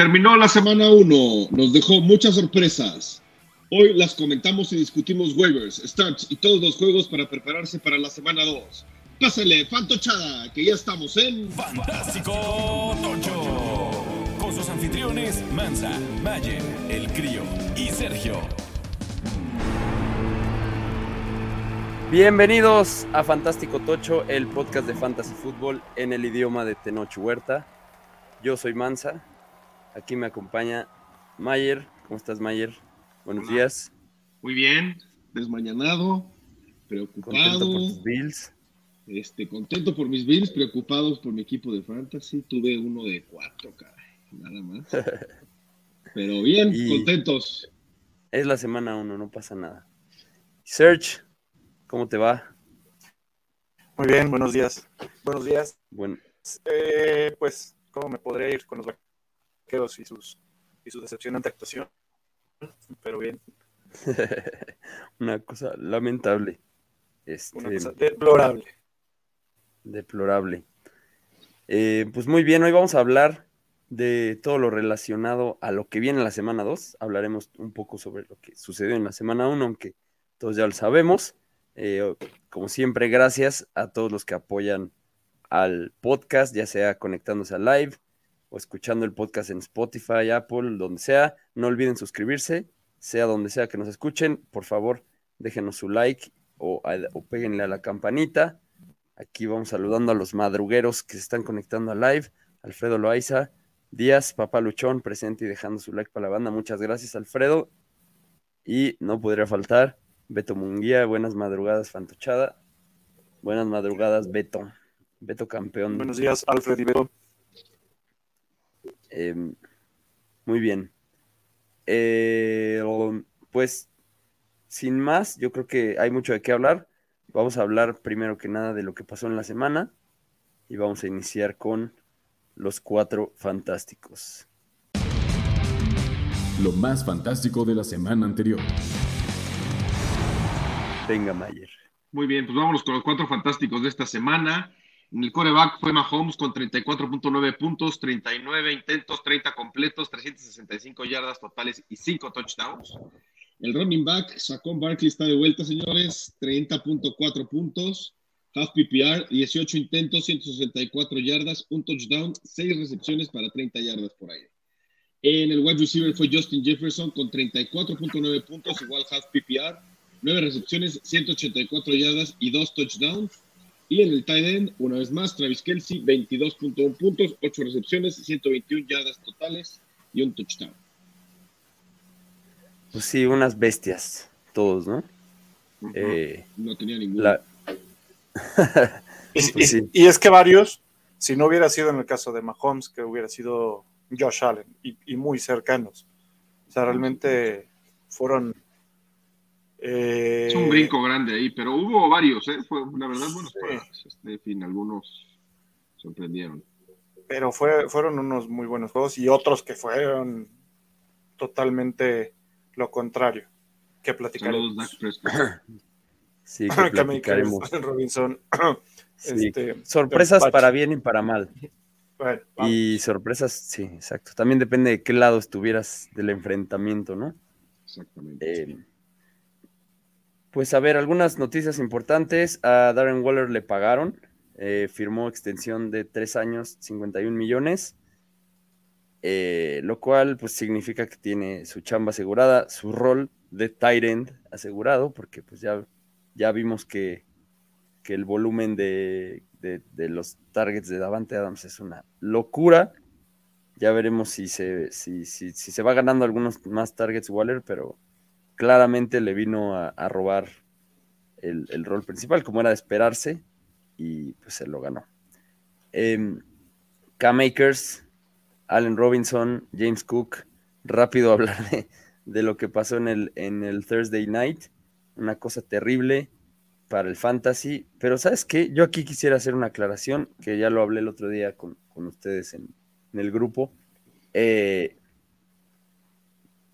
Terminó la semana 1, nos dejó muchas sorpresas. Hoy las comentamos y discutimos waivers, starts y todos los juegos para prepararse para la semana 2. Pásale, Fantochada, que ya estamos en Fantástico Tocho. Con sus anfitriones Mansa, Mayer, El Crío y Sergio. Bienvenidos a Fantástico Tocho, el podcast de Fantasy Fútbol en el idioma de Tenoch Huerta. Yo soy Mansa, aquí me acompaña Mayer. ¿Cómo estás, Mayer? Buenos Hola. días. Muy bien, desmañanado, preocupado. Contento por tus Bills. Este, contento por mis Bills, preocupados por mi equipo de fantasy. Tuve uno de cuatro, caray, nada más. Pero bien, Y- contentos. Es la semana 1, no pasa nada. Serge, ¿cómo te va? Muy bien, buenos días. Buenos días. Bueno, Eh, pues, ¿cómo me podría ir con los y sus y su decepcionante actuación? Pero bien, una cosa lamentable. Este, una cosa deplorable. deplorable. Eh, pues muy bien, hoy vamos a hablar de todo lo relacionado a lo que viene en la semana 2. Hablaremos un poco sobre lo que sucedió en la semana 1, aunque todos ya lo sabemos. Eh, como siempre, gracias a todos los que apoyan al podcast, ya sea conectándose al live o escuchando el podcast en Spotify, Apple, donde sea. No olviden suscribirse, sea donde sea que nos escuchen. Por favor, déjenos su like o, o péguenle a la campanita. Aquí vamos saludando a los madrugueros que se están conectando al live. Alfredo Loaiza, Díaz, Papá Luchón, presente y dejando su like para la banda. Muchas gracias, Alfredo. Y no podría faltar Beto Munguía, buenas madrugadas, Fantochada. Buenas madrugadas, Beto. Beto campeón. Buenos días, Alfred Ibero. Eh, muy bien. Eh, pues, sin más, yo creo que hay mucho de qué hablar. Vamos a hablar primero que nada de lo que pasó en la semana y vamos a iniciar con los cuatro fantásticos. Lo más fantástico de la semana anterior. Venga, Mayer. Muy bien, pues vámonos con los cuatro fantásticos de esta semana. El coreback fue Mahomes con 34.9 puntos, 39 intentos, 30 completos, 365 yardas totales y 5 touchdowns. El running back, Saquon Barkley está de vuelta, señores, 30.4 puntos, half PPR, 18 intentos, 164 yardas, un touchdown, 6 recepciones para 30 yardas por aire. En el wide receiver fue Justin Jefferson con 34.9 puntos, igual half PPR, 9 recepciones, 184 yardas y 2 touchdowns. Y en el tight end, una vez más, Travis Kelsey, 22.1 puntos, 8 recepciones, 121 yardas totales y un touchdown. Pues sí, unas bestias, todos, ¿no? Eh, no tenía ninguna. la- Y, Pues y- sí. y es que varios, si no hubiera sido en el caso de Mahomes, que hubiera sido Josh Allen y, y muy cercanos. O sea, realmente fueron. Eh, Es un brinco grande ahí, pero hubo varios, ¿eh? Fue, la verdad, buenos Sí. juegos. Este, en fin, algunos sorprendieron. Pero fue, fueron unos muy buenos juegos y otros que fueron totalmente lo contrario. Que platicaremos. Sí, que platicaremos. Robinson. Sí. este, Sorpresas para bien y para mal. bueno. Y sorpresas, sí, exacto. También depende de qué lado estuvieras del enfrentamiento, ¿no? Exactamente. Eh, pues a ver, algunas noticias importantes. A Darren Waller le pagaron. eh, firmó extensión de tres años, 51 millones. eh, lo cual pues significa que tiene su chamba asegurada, su rol de tight end asegurado, porque pues ya, ya vimos que, que el volumen de, de- los targets de Davante Adams es una locura. Ya veremos si se, si- si se va ganando algunos más targets Waller, pero claramente le vino a, robar el, rol principal, como era de esperarse, y pues se lo ganó. Em, Cam Akers, Allen Robinson, James Cook, rápido hablar de, lo que pasó en el, Thursday Night, una cosa terrible para el fantasy, pero ¿sabes qué? Yo aquí quisiera hacer una aclaración, que ya lo hablé el otro día con, con ustedes en, en el grupo. Eh,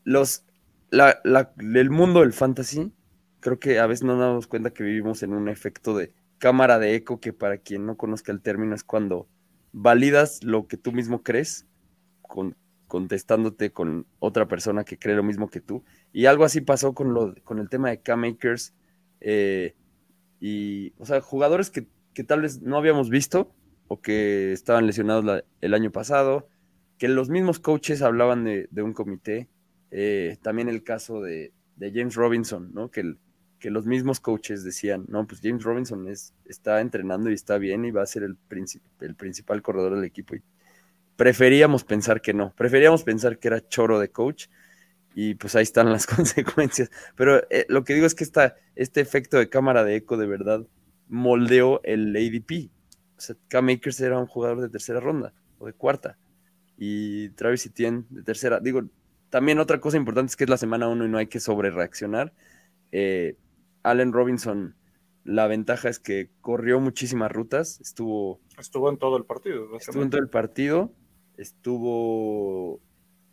los, el mundo del fantasy, creo que a veces no nos damos cuenta que vivimos en un efecto de cámara de eco, que para quien no conozca el término es cuando validas lo que tú mismo crees con contestándote con otra persona que cree lo mismo que tú. Y algo así pasó con, lo, con el tema de K-Makers. Eh, y, o sea, jugadores que, tal vez no habíamos visto o que estaban lesionados el año pasado, que los mismos coaches hablaban de, un comité. Eh, también el caso de, James Robinson, ¿no? Que, los mismos coaches decían, no, pues James Robinson es, está entrenando y está bien y va a ser el, el principal corredor del equipo. Preferíamos pensar que no, preferíamos pensar que era choro de coach y pues ahí están las consecuencias. Pero eh, lo que digo es que este efecto de cámara de eco de verdad moldeó el ADP. O sea, Cam Akers era un jugador de tercera ronda o de cuarta y Travis Etienne de tercera. Digo, también otra cosa importante es que es la semana uno y no hay que sobre reaccionar. Eh, Allen Robinson, la ventaja es que corrió muchísimas rutas, estuvo... Estuvo en todo el partido. Estuvo en todo el partido estuvo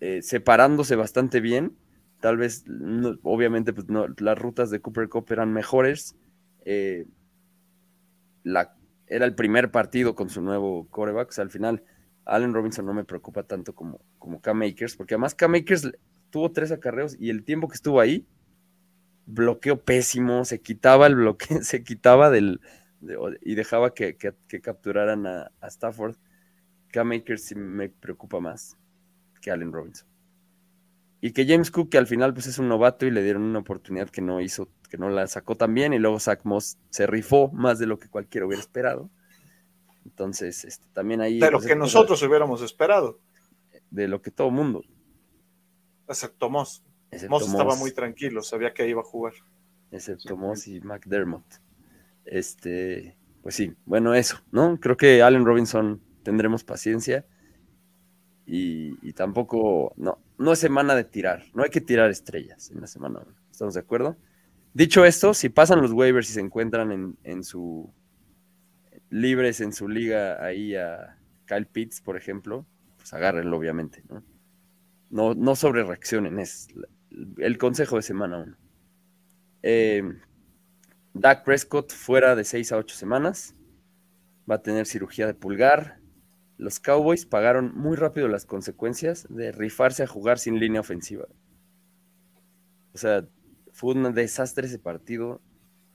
eh, separándose bastante bien. Tal vez, obviamente, pues no, las rutas de Cooper Cup eran mejores. Eh, la, era el primer partido con su nuevo coreback. al final, Allen Robinson no me preocupa tanto como, como K-Makers, porque además K-Makers tuvo tres acarreos y el tiempo que estuvo ahí, bloqueo pésimo, se quitaba el bloqueo, se quitaba del. y dejaba que, capturaran a Stafford. K-Maker sí me preocupa más que Allen Robinson. Y que James Cook, que al final pues es un novato y le dieron una oportunidad que no hizo, que no la sacó tan bien, y luego Zach Moss se rifó más de lo que cualquiera hubiera esperado. Entonces, este, también ahí... De lo pues, que nosotros hubiéramos esperado. De lo que todo mundo. Excepto Moss. Moss estaba muy tranquilo, sabía que iba a jugar. Excepto Moss y McDermott. Este, pues sí, bueno, eso, ¿no? Creo que Allen Robinson tendremos paciencia. Y, tampoco, no, no es semana de tirar, no hay que tirar estrellas en la semana ¿Estamos de acuerdo? Dicho esto, si pasan los waivers y se encuentran en, su libres en su liga ahí a Kyle Pitts, por ejemplo, pues agárrenlo, obviamente, ¿no? No, no sobre reaccionen, es el consejo de semana uno. Eh, Dak Prescott fuera de 6 a 8 semanas. Va a tener cirugía de pulgar los Cowboys pagaron muy rápido las consecuencias de rifarse a jugar sin línea ofensiva. O sea, fue un desastre ese partido.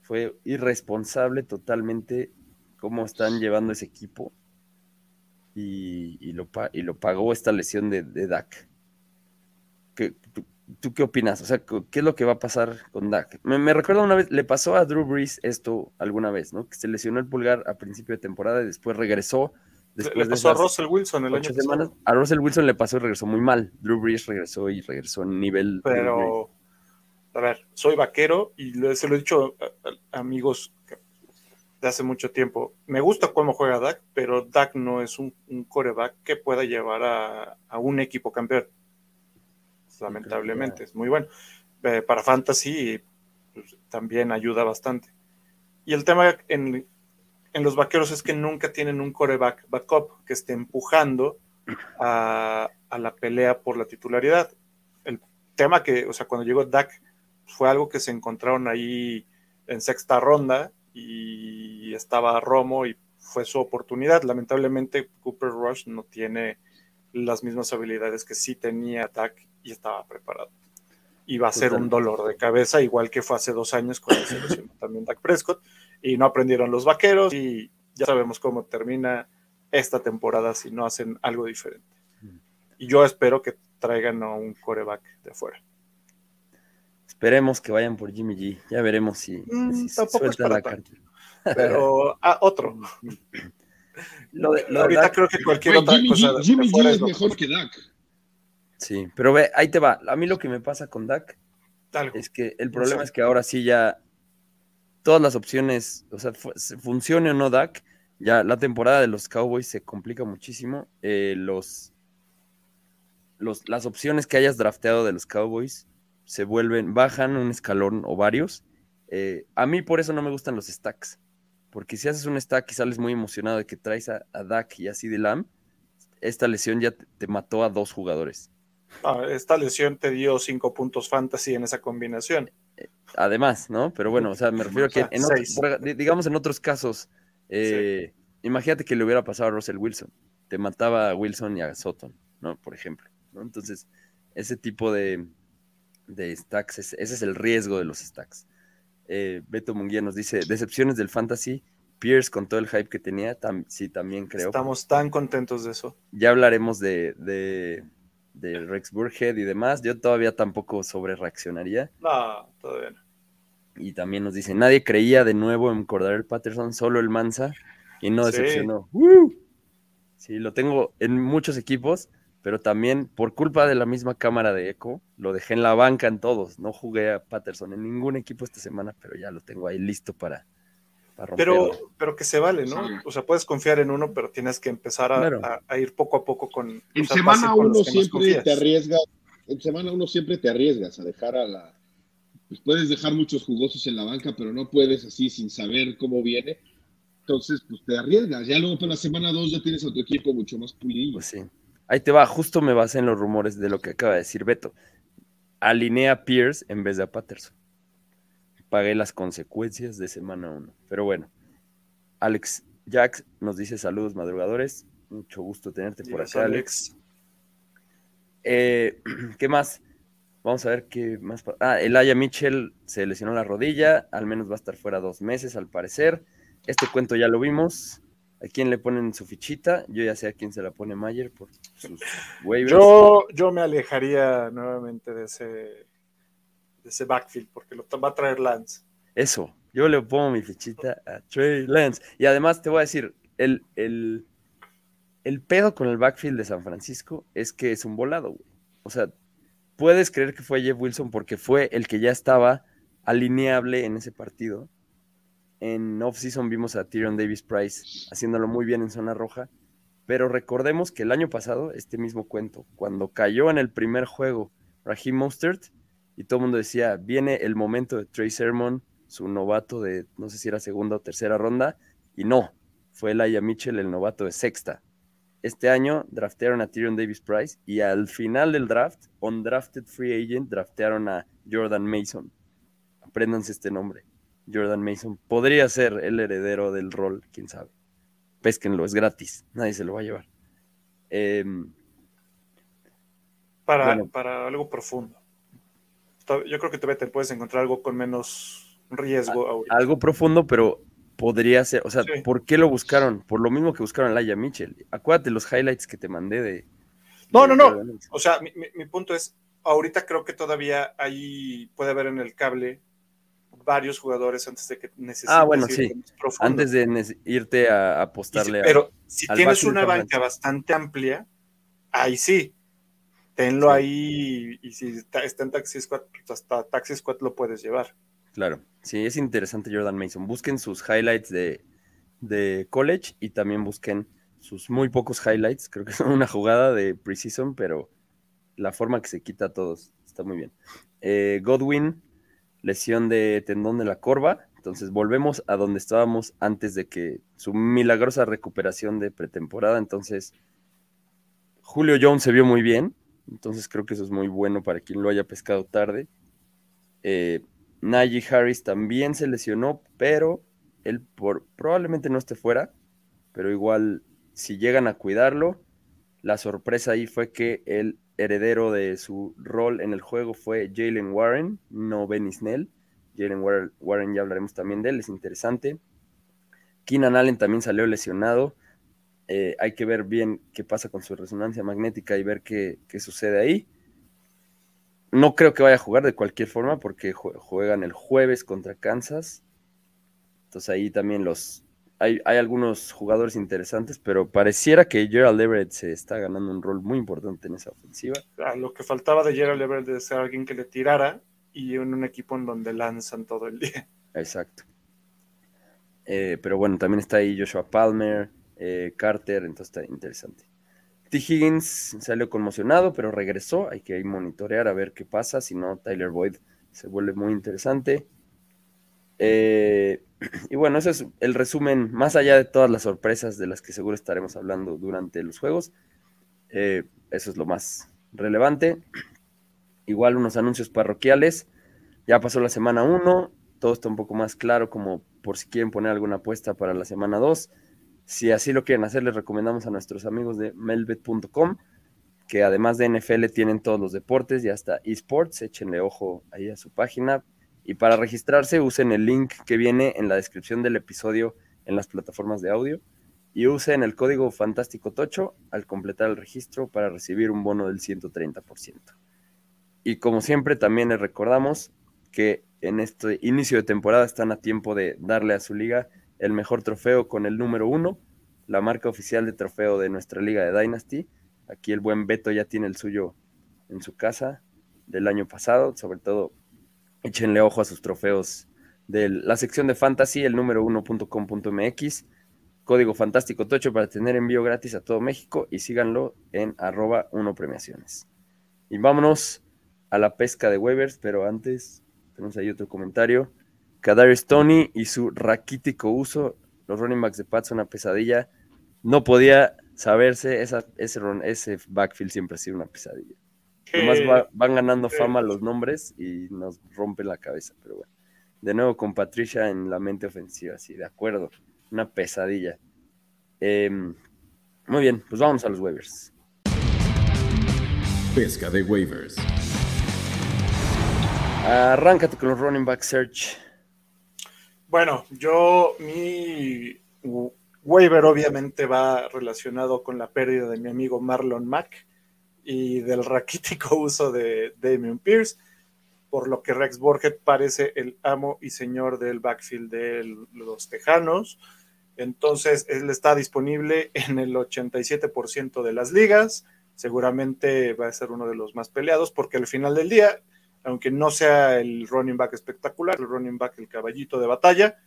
Fue irresponsable totalmente cómo están llevando ese equipo. Y, lo, y lo, pagó esta lesión de, Dak. tú, qué opinas? O sea, ¿qué es lo que va a pasar con Dak? Me, me recuerda una vez, le pasó a Drew Brees esto alguna vez, ¿no? Que se lesionó el pulgar a principio de temporada y después regresó le pasó a Russell Wilson el año semanas, A Russell Wilson le pasó y regresó muy mal. Drew Brees regresó y regresó en nivel. Pero, a ver, soy vaquero y se lo he dicho a, amigos de hace mucho tiempo. Me gusta cómo juega Dak, pero Dak no es un, coreback que pueda llevar a, un equipo campeón. Lamentablemente, es muy bueno. Eh, para Fantasy pues, también ayuda bastante. Y el tema en, en los vaqueros es que nunca tienen un coreback backup que esté empujando a, la pelea por la titularidad. El tema que, o sea, cuando llegó Dak, fue algo que se encontraron ahí en sexta ronda y estaba Romo y fue su oportunidad. Lamentablemente, Cooper Rush no tiene las mismas habilidades que sí tenía Dak y estaba preparado. Y va a ser un dolor de cabeza, igual que fue hace dos años con la selección también Dak Prescott y no aprendieron los vaqueros y ya sabemos cómo termina esta temporada si no hacen algo diferente. Y yo espero que traigan a un coreback de afuera. Esperemos que vayan por Jimmy G. Ya veremos si, mm, suelta la carta. Pero a otro. Ahorita creo que cualquier otra cosa. Jimmy G es mejor que Dak. Sí, pero ve, ahí te va. A mí lo que me pasa con Dak es que el problema es que ahora sí ya todas las opciones, o sea, funcione o no Dak, ya la temporada de los Cowboys se complica muchísimo. Eh, los, los, las opciones que hayas drafteado de los Cowboys se vuelven, bajan un escalón o varios. Eh, a mí por eso no me gustan los stacks, porque si haces un stack y sales muy emocionado de que traes a, Dak y así de Lam, esta lesión ya te, mató a dos jugadores. Ah, esta lesión te dio cinco puntos fantasy en esa combinación además, ¿no? Pero bueno, o sea, me refiero a que, en digamos, en otros casos, eh, imagínate que le hubiera pasado a Russell Wilson, te mataba a Wilson y a Sutton, ¿no? Por ejemplo. ¿no? Entonces, ese tipo de, de stacks, ese, es el riesgo de los stacks. Eh, Beto Munguía nos dice, decepciones del fantasy, Pierce con todo el hype que tenía, tam- sí, también creo. Estamos tan contentos de eso. Ya hablaremos de, de, de Rex Burhead y demás. Yo todavía tampoco sobre reaccionaría. No, todavía no. Y también nos dice, nadie creía de nuevo en Cordarel Patterson, solo el Mansa, y no Sí. decepcionó. ¡Woo! Sí, lo tengo en muchos equipos, pero también por culpa de la misma cámara de eco, lo dejé en la banca en todos. No jugué a Patterson en ningún equipo esta semana, pero ya lo tengo ahí listo para, para Pero, romperlo. pero que se vale, ¿no? O sea, puedes confiar en uno, pero tienes que empezar a, Claro. a- a ir poco a poco con. o En sea, semana uno siempre te arriesgas, en semana uno siempre te arriesgas a dejar a la... Pues puedes dejar muchos jugosos en la banca, pero no puedes así sin saber cómo viene. Entonces, pues te arriesgas. Ya luego para la semana dos ya tienes a tu equipo mucho más pulido. Pues sí. Ahí te va, justo me basé en los rumores de lo que acaba de decir Beto. Alinea a Pierce en vez de a Patterson. Pagué las consecuencias de semana 1. Pero bueno, Alex Jax nos dice saludos madrugadores. Mucho gusto tenerte por acá, Alex. Eh, ¿Qué más? Vamos a ver qué más. Ah, Elaya Mitchell se lesionó la rodilla. Al menos va a estar fuera dos meses, al parecer. Este cuento ya lo vimos. ¿A quién le ponen su fichita? Yo ya sé a quién se la pone Mayer por sus waivers. Yo, yo me alejaría nuevamente de ese, de ese backfield, porque lo va a traer Lance. Eso, yo le pongo mi fichita a Trey Lance. Y además te voy a decir, el, el, el pedo con el backfield de San Francisco es que es un volado, güey. O sea, puedes creer que fue Jeff Wilson porque fue el que ya estaba alineable en ese partido. En off-season vimos a Tyrion Davis Price haciéndolo muy bien en zona roja. Pero recordemos que el año pasado, este mismo cuento, cuando cayó en el primer juego Raheem Mostert, y todo el mundo decía, viene el momento de Trey Sermon, su novato de, no sé si era segunda o tercera ronda, y no, fue Elijah Mitchell el novato de sexta. Este año draftearon a Tyrion Davis Price y al final del draft, on drafted free agent, draftearon a Jordan Mason. Apréndanse este nombre. Jordan Mason podría ser el heredero del rol, quién sabe. Pésquenlo, es gratis, nadie se lo va a llevar. Em, Para, Bueno. para algo profundo. Yo creo que todavía te puedes encontrar algo con menos riesgo ahorita. algo profundo, pero podría ser, o sea, Sí. ¿por qué lo buscaron? Por lo mismo que buscaron a Laia Mitchell. Acuérdate los highlights que te mandé de... No, de no, no. O sea, mi, mi- mi punto es, ahorita creo que todavía ahí puede haber en el cable varios jugadores antes de que necesites Ah, bueno, sí. Antes de irte a apostarle pero si al tienes una banca bastante amplia, ahí sí. Tenlo Sí. ahí y si está está en Taxi Squad, pues hasta Taxi Squad lo puedes llevar. Claro, sí, es interesante Jordan Mason. Busquen sus highlights de, de college y también busquen sus muy pocos highlights. Creo que son una jugada de preseason, pero la forma que se quita a todos está muy bien. Eh, Godwin, lesión de tendón de la corva. Entonces volvemos a donde estábamos antes de que su milagrosa recuperación de pretemporada. Entonces, Julio Jones se vio muy bien. Entonces creo que eso es muy bueno para quien lo haya pescado tarde. Eh, Najee Harris también se lesionó, pero él por, probablemente no esté fuera, pero igual si llegan a cuidarlo, la sorpresa ahí fue que el heredero de su rol en el juego fue Jalen Warren, no Benny Snell. Jalen War- Warren ya hablaremos también de él, es interesante. Keenan Allen también salió lesionado. Eh, hay que ver bien qué pasa con su resonancia magnética y ver qué, qué sucede ahí. No creo que vaya a jugar de cualquier forma porque jue- juegan el jueves contra Kansas. Entonces ahí también los... Hay, hay algunos jugadores interesantes, pero pareciera que Gerald Everett se está ganando un rol muy importante en esa ofensiva. Lo que faltaba de Gerald Everett es ser alguien que le tirara y en un equipo en donde lanzan todo el día. Exacto. Eh, pero bueno, también está ahí Joshua Palmer, eh, Carter, entonces está interesante. T. Higgins salió conmocionado, pero regresó. Hay que monitorear a ver qué pasa. Si no, Tyler Boyd se vuelve muy interesante. Eh, y bueno, ese es el resumen, más allá de todas las sorpresas de las que seguro estaremos hablando durante los juegos. eh, eso es lo más relevante. Igual unos anuncios parroquiales. Ya pasó la semana 1, todo está un poco más claro como por si quieren poner alguna apuesta para la semana 2. Si así lo quieren hacer, les recomendamos a nuestros amigos de melbet.com que además de NFL tienen todos los deportes y hasta esports. Échenle ojo ahí a su página. Y para registrarse, usen el link que viene en la descripción del episodio en las plataformas de audio. Y usen el código Fantástico Tocho al completar el registro para recibir un bono del 130%. Y como siempre, también les recordamos que en este inicio de temporada están a tiempo de darle a su liga el mejor trofeo con el número uno, la marca oficial de trofeo de nuestra liga de Dynasty Aquí el buen Beto ya tiene el suyo en su casa del año pasado. Sobre todo, échenle ojo a sus trofeos de la sección de fantasy, el número 1.com.mx. Código fantástico tocho para tener envío gratis a todo México y síganlo en arroba 1 premiaciones. Y vámonos a la pesca de waivers, pero antes tenemos ahí otro comentario. Kadarius Tony y su raquítico uso, los running backs de Pats, una pesadilla. No podía saberse, esa, ese, ese backfield siempre ha sido una pesadilla. Además van ganando fama los nombres y nos rompe la cabeza, pero bueno. De nuevo con Patricia en la mente ofensiva, sí, de acuerdo. Una pesadilla. Em, muy bien, pues vamos a los waivers. Pesca de waivers. Arráncate con los running back search. Bueno, yo mi waiver obviamente va relacionado con la pérdida de mi amigo Marlon Mack y del raquítico uso de Damian Pierce, por lo que Rex Burkhead parece el amo y señor del backfield de los Tejanos. Entonces, él está disponible en el 87% de las ligas. Seguramente va a ser uno de los más peleados porque al final del día, aunque no sea el running back espectacular, el running back el caballito de batalla,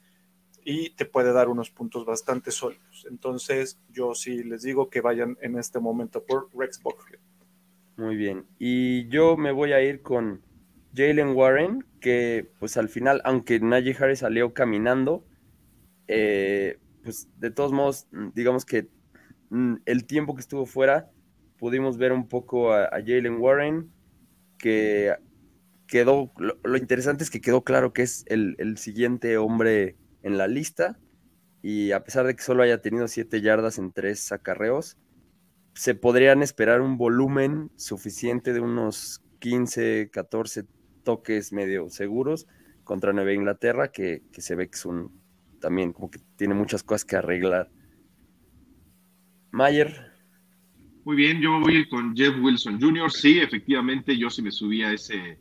y te puede dar unos puntos bastante sólidos. Entonces, yo sí les digo que vayan en este momento por Rex Buckfield. Muy bien. Y yo me voy a ir con Jalen Warren, que pues al final, aunque Najee Harris salió caminando, eh, pues de todos modos, digamos que mm, el tiempo que estuvo fuera, pudimos ver un poco a, Jalen Warren, que quedó, lo, interesante es que quedó claro que es el, el siguiente hombre en la lista y a pesar de que solo haya tenido 7 yardas en tres acarreos, se podrían esperar un volumen suficiente de unos 15, 14 toques medio seguros contra Nueva Inglaterra, que, se ve que es un también como que tiene muchas cosas que arreglar. Mayer. Muy bien, yo voy con Jeff Wilson Jr. Sí, efectivamente, yo sí me subí a ese,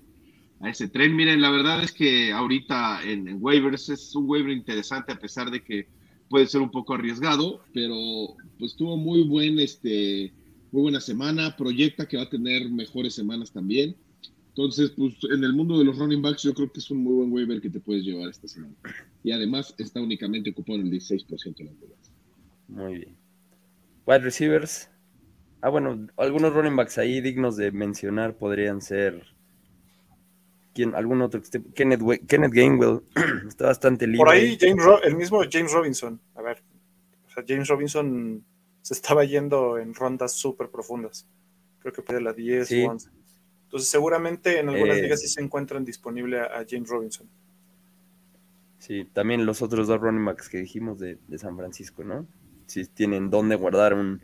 a ese tren. Miren, la verdad es que ahorita en, waivers es un waiver interesante a pesar de que puede ser un poco arriesgado, pero pues tuvo muy buen este muy buena semana, proyecta que va a tener mejores semanas también. Entonces, pues en el mundo de los running backs yo creo que es un muy buen waiver que te puedes llevar esta semana. Y además está únicamente ocupado en el 16% de las ligas. Muy bien. Wide receivers. Ah, bueno, algunos running backs ahí dignos de mencionar podrían ser ¿Quién, algún otro Kenneth, Kenneth Gainwell está bastante libre. Por ahí el mismo James Robinson. A ver, o sea, James Robinson se estaba yendo en rondas súper profundas. Creo que puede la 10 o 11. Entonces, seguramente en algunas eh, ligas sí se encuentran disponible a, James Robinson. Sí, también los otros dos running backs que dijimos de, San Francisco, ¿no? Si tienen dónde guardar un,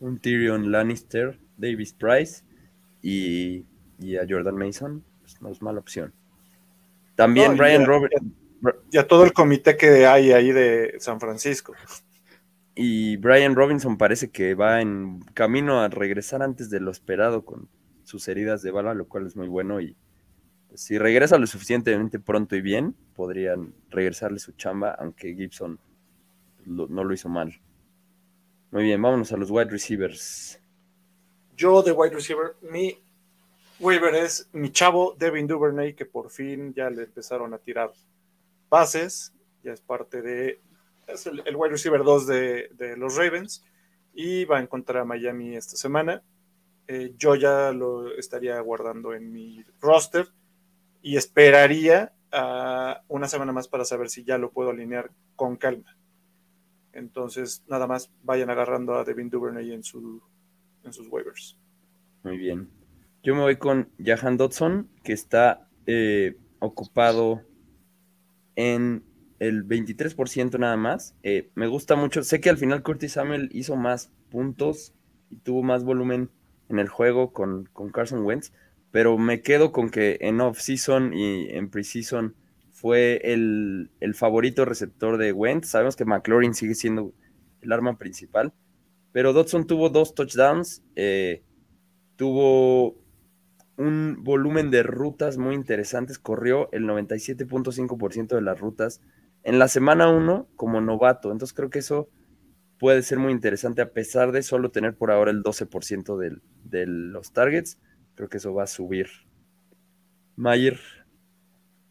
un Tyrion Lannister, Davis Price y, y a Jordan Mason, no es mala opción. También Brian Roberts. Ya todo el comité que hay ahí de San Francisco. Y Brian Robinson parece que va en camino a regresar antes de lo esperado con sus heridas de bala, lo cual es muy bueno. Y pues, si regresa lo suficientemente pronto y bien, podrían regresarle su chamba, aunque Gibson no lo hizo mal. Muy bien, vámonos a los wide receivers. Yo de wide receiver, mi Weaver es mi chavo Devin Duvernay, que por fin ya le empezaron a tirar pases, ya es parte de, es el, wide receiver 2 de, los Ravens, y va a encontrar a Miami esta semana. Eh, yo ya lo estaría guardando en mi roster y esperaría una semana más para saber si ya lo puedo alinear con calma. Entonces, nada más vayan agarrando a Devin Duvernay en, su, en sus waivers. Muy bien. Yo me voy con Jahan Dodson, que está eh, ocupado en el 23% nada más. Eh, me gusta mucho. Sé que al final Curtis Samuel hizo más puntos y tuvo más volumen en el juego con, con Carson Wentz, pero me quedo con que en off-season y en pre-season fue el, el, favorito receptor de Wentz. Sabemos que McLaurin sigue siendo el arma principal, pero Dodson tuvo dos touchdowns, eh, tuvo un volumen de rutas muy interesantes, corrió el 97.5% de las rutas en la semana 1 como novato, entonces creo que eso puede ser muy interesante a pesar de solo tener por ahora el 12% de, de los targets, creo que eso va a subir. Mayer.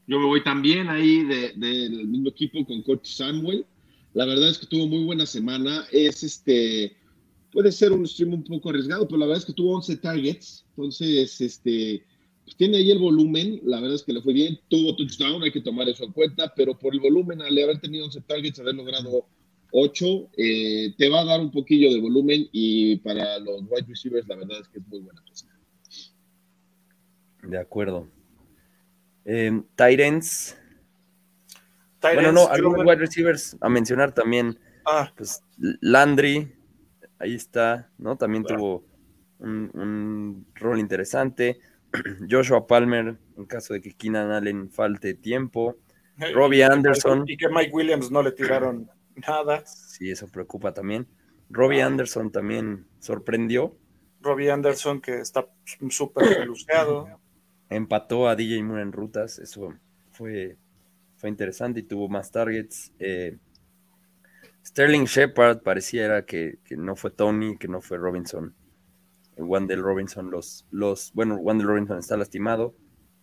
Yo me voy también ahí del mismo equipo con Coach Samuel. La verdad es que tuvo muy buena semana. Es este, puede ser un stream un poco arriesgado, pero la verdad es que tuvo 11 targets. Entonces, este, pues tiene ahí el volumen. La verdad es que le fue bien. Tuvo touchdown, hay que tomar eso en cuenta, pero por el volumen, al haber tenido 11 targets, haber logrado 8, eh, te va a dar un poquillo de volumen y para los wide receivers, la verdad es que es muy buena pesca. De acuerdo. Eh, Titans. Bueno, no, algunos wide receivers a mencionar también. Ah. Pues Landry, ahí está, ¿no? También tuvo un, rol interesante. Joshua Palmer, en caso de que Keenan Allen falte tiempo. Robbie Anderson. Y que Mike Williams no le tiraron nada. Sí, eso preocupa también. Robbie Anderson también sorprendió. Robbie Anderson que está súper luceado. Empató a DJ Moore en rutas, eso fue, fue interesante y tuvo más targets. Eh, Sterling Shepard parecía que, que, no fue Tony, que no fue Robinson. Wandel Robinson, los, los, bueno, Wandel Robinson está lastimado.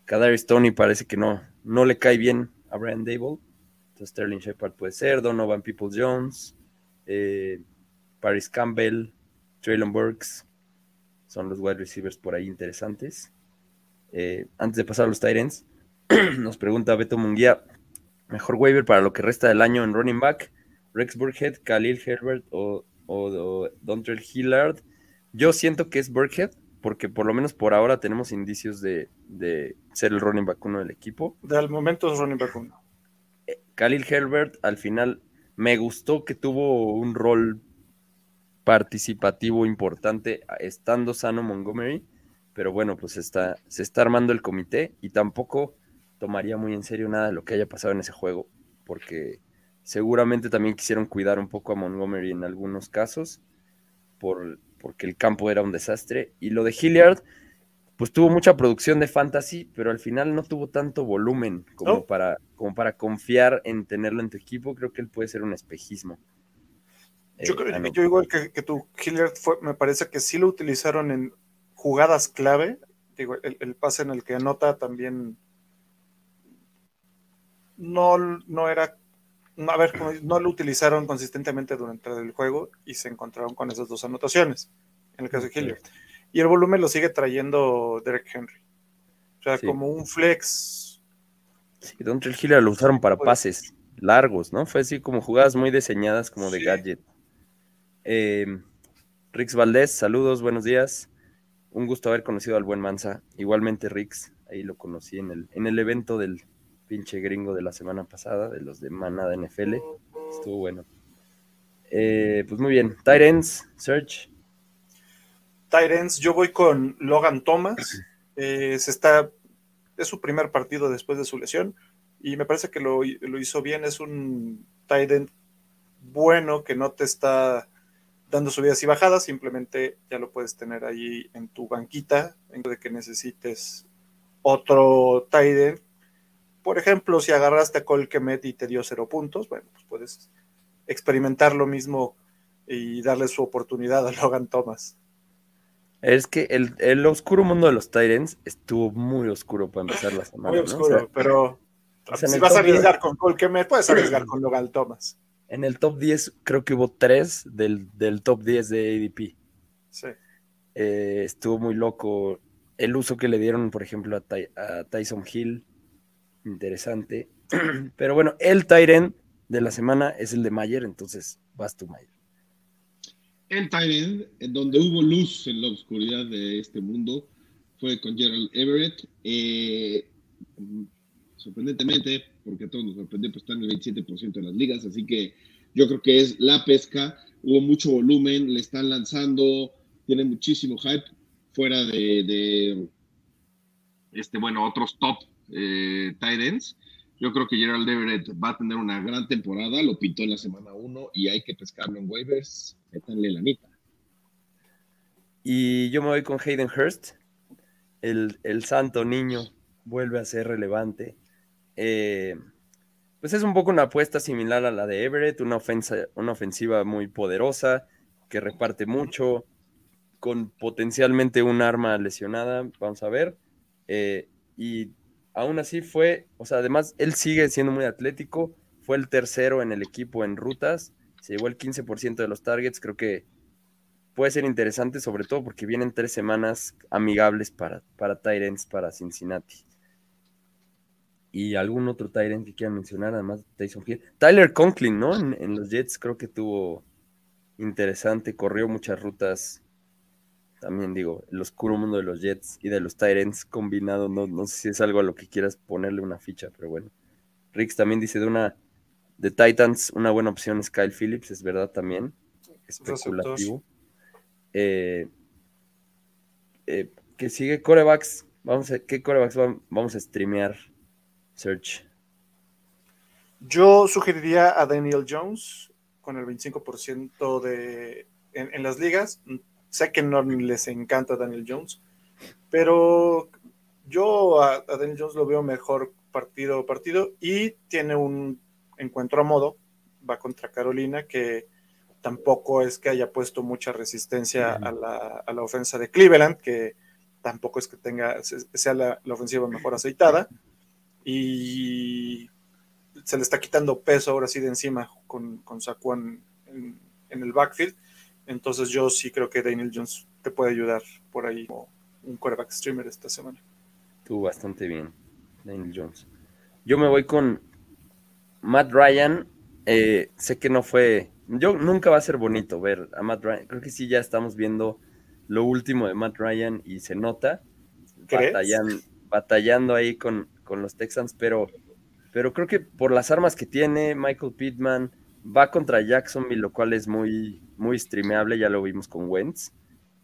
Kadarius Tony parece que no, no le cae bien a Brian Dable. Entonces Sterling Shepard puede ser, Donovan People Jones, eh, Paris Campbell, Traylon Burks. Son los wide receivers por ahí interesantes. Eh, antes de pasar a los Titans, nos pregunta Beto Munguía, mejor waiver para lo que resta del año en running back. Rex Burkhead, Khalil Herbert o, o, Dontrell Hillard. Yo siento que es Burkhead, porque por lo menos por ahora tenemos indicios de, ser el running back uno del equipo. Del momento es running back uno. Eh, Khalil Herbert, al final, me gustó que tuvo un rol participativo importante estando sano Montgomery, pero bueno, pues está, se está armando el comité y tampoco tomaría muy en serio nada de lo que haya pasado en ese juego, porque Seguramente también quisieron cuidar un poco a Montgomery en algunos casos, por, porque el campo era un desastre. Y lo de Hilliard, pues tuvo mucha producción de fantasy, pero al final no tuvo tanto volumen como, para, como para confiar en tenerlo en tu equipo. Creo que él puede ser un espejismo. Yo, creo, eh, yo igual que, que tu Hilliard fue, me parece que sí lo utilizaron en jugadas clave. Digo, el, el pase en el que anota también no, no era a ver, no lo utilizaron consistentemente durante el juego y se encontraron con esas dos anotaciones, en el caso de Hilliard. Y el volumen lo sigue trayendo Derek Henry. O sea, como un flex. Sí, Dontrell Hilliard lo usaron para pues pases largos, ¿no? Fue así como jugadas muy diseñadas como de gadget. Eh, Rix Valdés, saludos, buenos días. Un gusto haber conocido al buen Mansa. Igualmente, Rix, ahí lo conocí en el, en el evento del pinche gringo de la semana pasada, de los de Manada NFL. Estuvo bueno. Eh, pues muy bien. Tyrants, Search. Tyrants, yo voy con Logan Thomas. Eh, se está, es su primer partido después de su lesión y me parece que lo, hizo bien. Es un Tyrant bueno que no te está dando subidas y bajadas, simplemente ya lo puedes tener ahí en tu banquita en de que necesites otro Tyrant por ejemplo, si agarraste a Colquemet y te dio cero puntos, bueno, pues puedes experimentar lo mismo y darle su oportunidad a Logan Thomas. Es que el, oscuro mundo de los Tyrants estuvo muy oscuro para empezar la semana. Muy oscuro, pero si vas a arriesgar con Colquemet, puedes arriesgar con Logan Thomas. En el top 10 creo que hubo tres del, top 10 de ADP. Sí. Eh, estuvo muy loco el uso que le dieron, por ejemplo, a Tyson Hill interesante. Pero bueno, el Tyren de la semana es el de Mayer, entonces vas tú, Mayer. El Tyren, en donde hubo luz en la oscuridad de este mundo, fue con Gerald Everett. Eh, sorprendentemente, porque a todos nos sorprendió, pues está en el 27% de las ligas, así que yo creo que es la pesca. Hubo mucho volumen, le están lanzando, tiene muchísimo hype fuera de, de este, bueno, otros top eh, ends. Yo creo que Gerald Everett va a tener una gran temporada, lo pintó en la semana 1 y hay que pescarlo en waivers, métanle la mitad. Y yo me voy con Hayden Hurst, el, el santo niño vuelve a ser relevante. Eh, pues es un poco una apuesta similar a la de Everett, una, ofensa, una ofensiva muy poderosa, que reparte mucho, con potencialmente un arma lesionada, vamos a ver. Eh, y aún así fue, o sea, además él sigue siendo muy atlético, fue el tercero en el equipo en rutas, se llevó el 15% de los targets, creo que puede ser interesante, sobre todo porque vienen tres semanas amigables para, para Tyrants, para Cincinnati. Y algún otro Tyrant que quieran mencionar, además de Tyson Hill. Tyler Conklin, ¿no? En, en, los Jets creo que tuvo interesante, corrió muchas rutas. También digo, el oscuro mundo de los Jets y de los Tyrants combinado, no, no sé si es algo a lo que quieras ponerle una ficha, pero bueno. Rix también dice de una de Titans, una buena opción es Kyle Phillips, es verdad también. Especulativo. Eh, eh, que sigue corebacks. Vamos a, ¿Qué corebacks vamos a streamear? Search. Yo sugeriría a Daniel Jones con el 25% de en, en, las ligas. Sé que no les encanta Daniel Jones, pero yo a, a, Daniel Jones lo veo mejor partido a partido y tiene un encuentro a modo. Va contra Carolina, que tampoco es que haya puesto mucha resistencia a la, a la ofensa de Cleveland, que tampoco es que tenga, sea la, la ofensiva mejor aceitada y se le está quitando peso ahora sí de encima con, con Saquon en, en, el backfield. Entonces yo sí creo que Daniel Jones te puede ayudar por ahí como un quarterback streamer esta semana. Tú bastante bien, Daniel Jones. Yo me voy con Matt Ryan. Eh, sé que no fue, yo nunca va a ser bonito ver a Matt Ryan. Creo que sí ya estamos viendo lo último de Matt Ryan y se nota batallando, batallando ahí con, con los Texans, pero, pero creo que por las armas que tiene Michael Pittman, va contra Jacksonville, lo cual es muy, muy streameable, ya lo vimos con Wentz.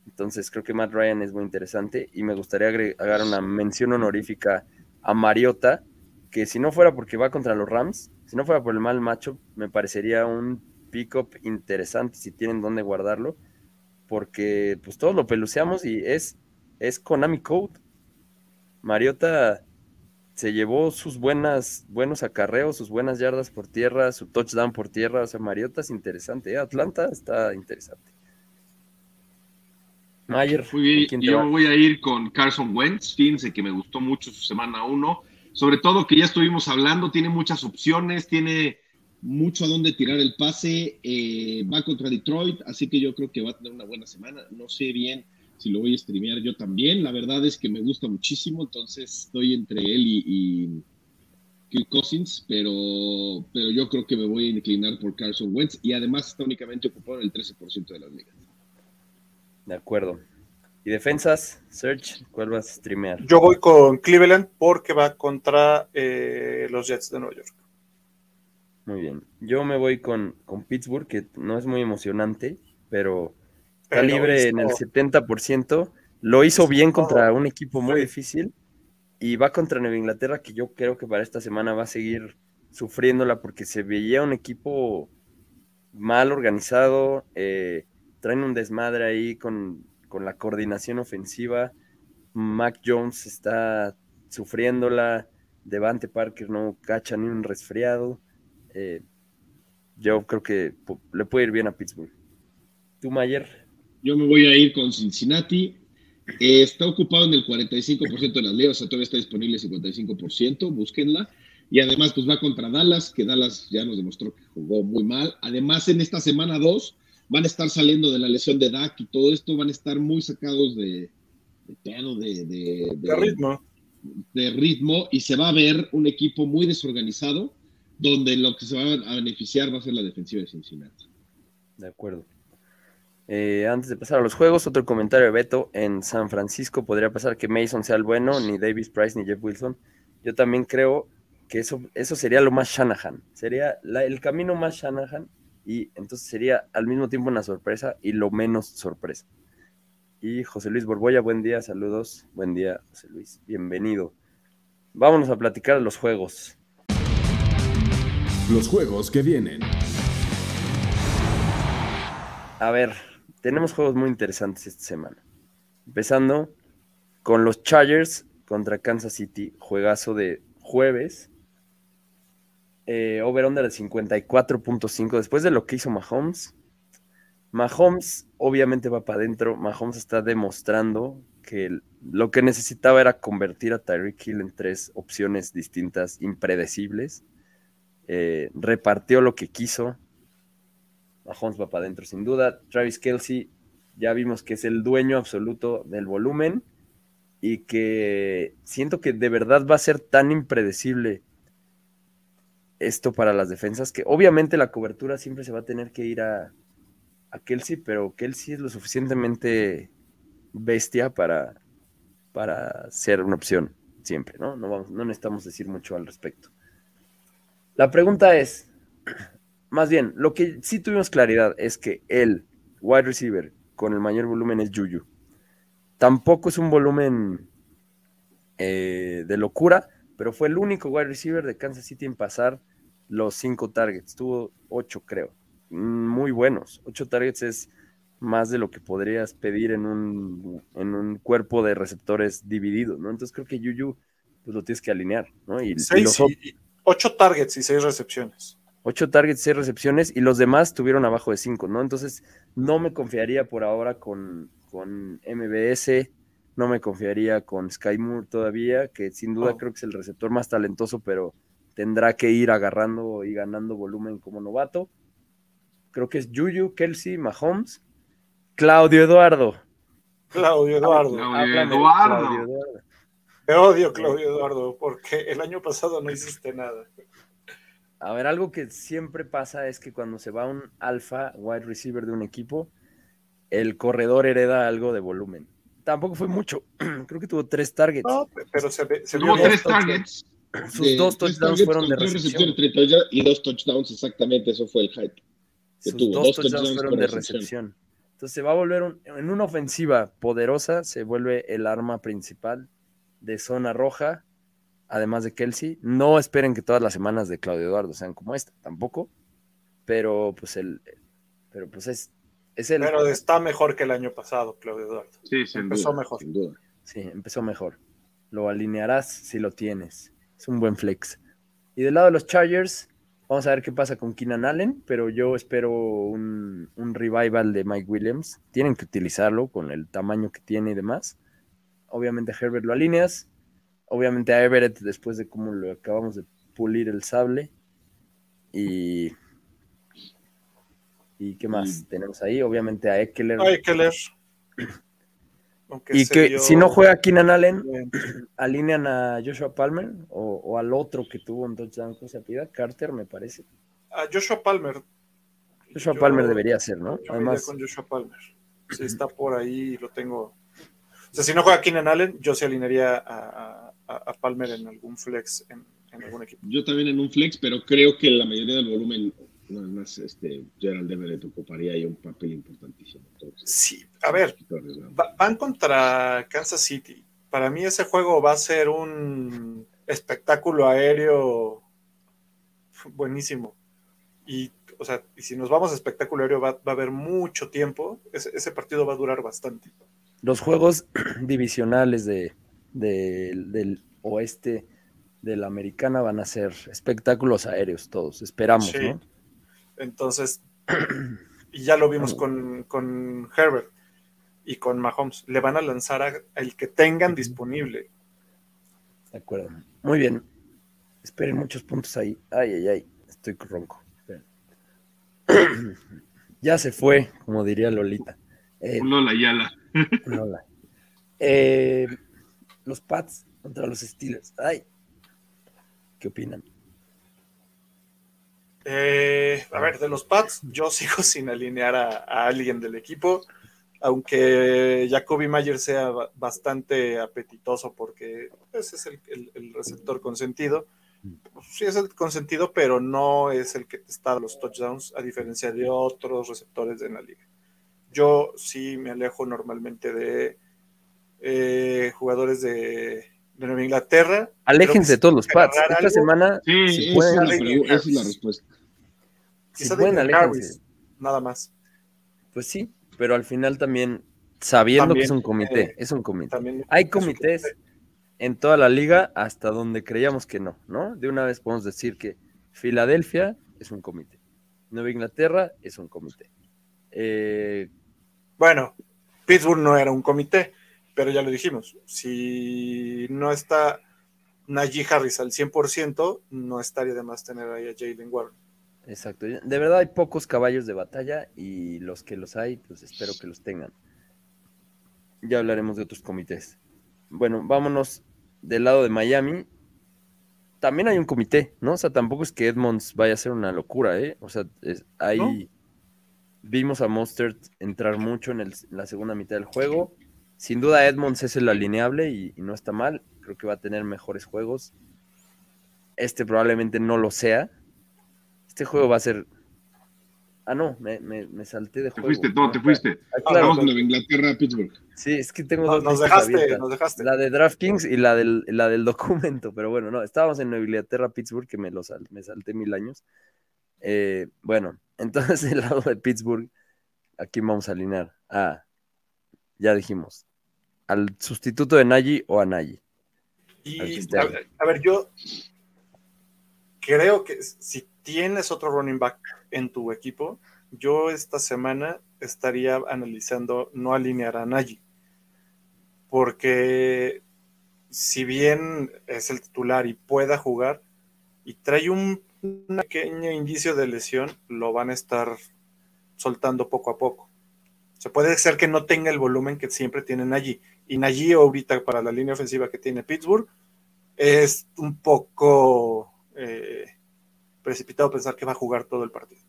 Entonces creo que Matt Ryan es muy interesante y me gustaría agregar una mención honorífica a Mariota, que si no fuera porque va contra los Rams, si no fuera por el mal macho, me parecería un pick-up interesante si tienen dónde guardarlo, porque pues todos lo peluceamos y es, es Konami Code. Mariota se llevó sus buenas, buenos acarreos, sus buenas yardas por tierra, su touchdown por tierra. O sea, Mariota es interesante. ¿eh? Atlanta está interesante. Mayer. Muy bien, yo voy a ir con Carson Wentz. Fíjense que me gustó mucho su semana uno. Sobre todo que ya estuvimos hablando, tiene muchas opciones, tiene mucho a dónde tirar el pase. Eh, va contra Detroit, así que yo creo que va a tener una buena semana. No sé bien si lo voy a streamear yo también. La verdad es que me gusta muchísimo, entonces estoy entre él y, y Kirk Cousins, pero, pero yo creo que me voy a inclinar por Carson Wentz y además está únicamente ocupado en el 13% de las ligas. De acuerdo. ¿Y defensas? Search, ¿cuál vas a streamear? Yo voy con Cleveland porque va contra eh, los Jets de Nueva York. Muy bien. Yo me voy con, con Pittsburgh, que no es muy emocionante, pero está libre en el 70%. Lo hizo bien contra un equipo muy difícil y va contra Nueva Inglaterra, que yo creo que para esta semana va a seguir sufriéndola porque se veía un equipo mal organizado. Eh, traen un desmadre ahí con, con, la coordinación ofensiva. Mac Jones está sufriéndola. Devante Parker no cacha ni un resfriado. Eh, yo creo que le puede ir bien a Pittsburgh. ¿Tú, Mayer? Yo me voy a ir con Cincinnati. Eh, está ocupado en el 45% de las ligas, o sea, todavía está disponible el 55%, búsquenla. Y además, pues va contra Dallas, que Dallas ya nos demostró que jugó muy mal. Además, en esta semana 2 van a estar saliendo de la lesión de Dak y todo esto, van a estar muy sacados de, de de, de, de, ritmo. De ritmo, y se va a ver un equipo muy desorganizado, donde lo que se va a beneficiar va a ser la defensiva de Cincinnati. De acuerdo. Eh, antes de pasar a los juegos, otro comentario de Beto. En San Francisco podría pasar que Mason sea el bueno, ni Davis Price ni Jeff Wilson. Yo también creo que eso, eso sería lo más Shanahan. Sería el camino más Shanahan y entonces sería al mismo tiempo una sorpresa y lo menos sorpresa. y José Luis Borboya. Buen día, saludos. Buen día, José Luis. Bienvenido. Vámonos a platicar los juegos. Los juegos que vienen. A ver, tenemos juegos muy interesantes esta semana. Empezando con los Chargers contra Kansas City, juegazo de jueves. Eh, over-under de 54.5. Después de lo que hizo Mahomes, Mahomes obviamente va para adentro. Mahomes está demostrando que lo que necesitaba era convertir a Tyreek Hill en tres opciones distintas, impredecibles. Eh, repartió lo que quiso. Mahomes va para adentro sin duda. Travis Kelsey, ya vimos que es el dueño absoluto del volumen y que siento que de verdad va a ser tan impredecible esto para las defensas que obviamente la cobertura siempre se va a tener que ir a, a Kelsey, pero Kelsey es lo suficientemente bestia para, para ser una opción siempre, ¿no? No, vamos, no necesitamos decir mucho al respecto. La pregunta es, más bien, lo que sí tuvimos claridad es que el wide receiver con el mayor volumen es Juju. Tampoco es un volumen eh, de locura, pero fue el único wide receiver de Kansas City en pasar los cinco targets. Tuvo ocho, creo. Muy buenos. Ocho targets es más de lo que podrías pedir en un, en un cuerpo de receptores divididos, ¿no? Entonces creo que Juju pues lo tienes que alinear, ¿no? Y, seis, y ocho targets y seis recepciones. Ocho targets, seis recepciones, y los demás tuvieron abajo de cinco, ¿no? Entonces, no me confiaría por ahora con, con MBS, no me confiaría con Sky Moore todavía, que sin duda Oh. creo que es el receptor más talentoso, pero tendrá que ir agarrando y ganando volumen como novato. Creo que es Juju, Kelsey, Mahomes, Claudio Eduardo. Claudio Eduardo. Claudio Eduardo. Claudio Eduardo. Te odio, Claudio Eduardo, porque el año pasado no hiciste nada. A ver, algo que siempre pasa es que cuando se va un alfa wide receiver de un equipo, el corredor hereda algo de volumen. Tampoco fue mucho. Creo que tuvo tres targets. No, pero se, ve, se Tuvo tres targets. Sus de dos touchdowns fueron de recepción. recepciones, 30 yardas y dos touchdowns, exactamente, eso fue el hype. que Sus tuvo, dos dos touchdowns touchdowns fueron de recepción. recepción. Entonces se va a volver un- en una ofensiva poderosa, se vuelve el arma principal de zona roja, además de Kelsey. No esperen que todas las semanas de Claudio Eduardo sean como esta, tampoco. Pero pues el, pero pues es, es el Pero está mejor que el año pasado, Claudio Eduardo. Sí, sin Empezó duda. mejor. Sin duda. Sí, empezó mejor. Lo alinearás si lo tienes. Es un buen flex. Y del lado de los Chargers, vamos a ver qué pasa con Keenan Allen, pero yo espero un, un revival de Mike Williams. Tienen que utilizarlo con el tamaño que tiene y demás. Obviamente Herbert lo alineas. Obviamente a Everett después de cómo lo acabamos de pulir el sable. Y... ¿Y qué más Y- tenemos ahí? Obviamente a Eckler. Leer. Aunque y que si no juega Keenan Allen, alinean a Joshua Palmer o, o al otro que tuvo un touchdown, ¿cómo se apellida? Carter, me parece. A Joshua Palmer. Joshua Yo- Palmer debería ser, ¿no? Yo Además, con Joshua Palmer. Si está por ahí, lo tengo. O sea, si no juega Keenan Allen, yo se alinearía a, a- a Palmer en algún flex en, en algún equipo. Yo también en un flex, pero creo que la mayoría del volumen, nada más, este, Gerald Everett ocuparía ahí un papel importantísimo. Entonces, Sí, a ver, van contra Kansas City. Para mí ese juego va a ser un espectáculo aéreo buenísimo. Y, o sea, y si nos vamos a espectáculo aéreo va, va a haber mucho tiempo. Ese, ese partido va a durar bastante. los juegos divisionales de, de- del oeste de la americana van a ser espectáculos aéreos todos, esperamos, Sí. ¿no? Entonces, y ya lo vimos con, con Herbert y con Mahomes. Le van a lanzar a- al que tengan disponible. De acuerdo. Muy bien. Esperen muchos puntos ahí. Ay, ay, ay. Estoy ronco. Esperen. ya se fue, como diría Lolita. Eh, Lola Yala. Lola. Eh, los Pats contra los Steelers. Ay. ¿Qué opinan? Eh, a ver, de los Pats, yo sigo sin alinear a, a alguien del equipo, aunque Jacoby Mayer sea ba- bastante apetitoso porque ese es el, receptor consentido. Sí es el consentido, pero no es el que está dando los touchdowns, a diferencia de otros receptores en la liga. yo sí me alejo normalmente de eh, jugadores de, de Nueva Inglaterra. Aléjense de todos los pads. agarrar Esta algo. semana, Sí, si esa, pueden, es la, esa es respuesta. si pueden, aléjense. Nada más. Pues sí, pero al final también, sabiendo También, que es un comité, eh, es un comité. También Hay es comités comité. en toda la liga hasta donde creíamos que no, ¿no? De una vez podemos decir que Filadelfia es un comité, Nueva Inglaterra es un comité. Eh, Bueno, Pittsburgh no era un comité, pero ya lo dijimos. Si no está Najee Harris al 100%, no estaría de más tener ahí a Jalen Warren. exacto. De verdad hay pocos caballos de batalla y los que los hay, pues espero que los tengan. Ya hablaremos de otros comités. Bueno, vámonos del lado de Miami. También hay un comité, ¿no? O sea, tampoco es que Edmonds vaya a ser una locura, ¿eh? O sea, es- hay... ¿No? Vimos a Mostert entrar mucho en, el- en la segunda mitad del juego. Sin duda Edmonds es el alineable y, y no está mal. Creo que va a tener mejores juegos. Este probablemente no lo sea. Este juego va a ser... Ah, no, me, me- me salté de Te juego. fuiste, todo, te fuiste. Ah, claro, Vamos Inglaterra, Pittsburgh. sí, es que tengo No, dos nos dejaste, abiertas. nos dejaste. La de DraftKings y la del, la del documento, pero bueno, no, estábamos en Nueva Inglaterra, Pittsburgh, que me, lo sal- me salté mil años. Eh, bueno, entonces del lado de Pittsburgh, aquí vamos a alinear a, ya dijimos, al sustituto de Nagy o a Nagy. Y a, ver- a ver, yo creo que si tienes otro running back en tu equipo, yo esta semana estaría analizando no alinear a Nagy. Porque si bien es el titular y pueda jugar y trae un, un pequeño indicio de lesión, lo van a estar soltando poco a poco. Se puede ser que no tenga el volumen que siempre tienen allí. Y Nagy ahorita para la línea ofensiva que tiene Pittsburgh es un poco eh, precipitado pensar que va a jugar todo el partido.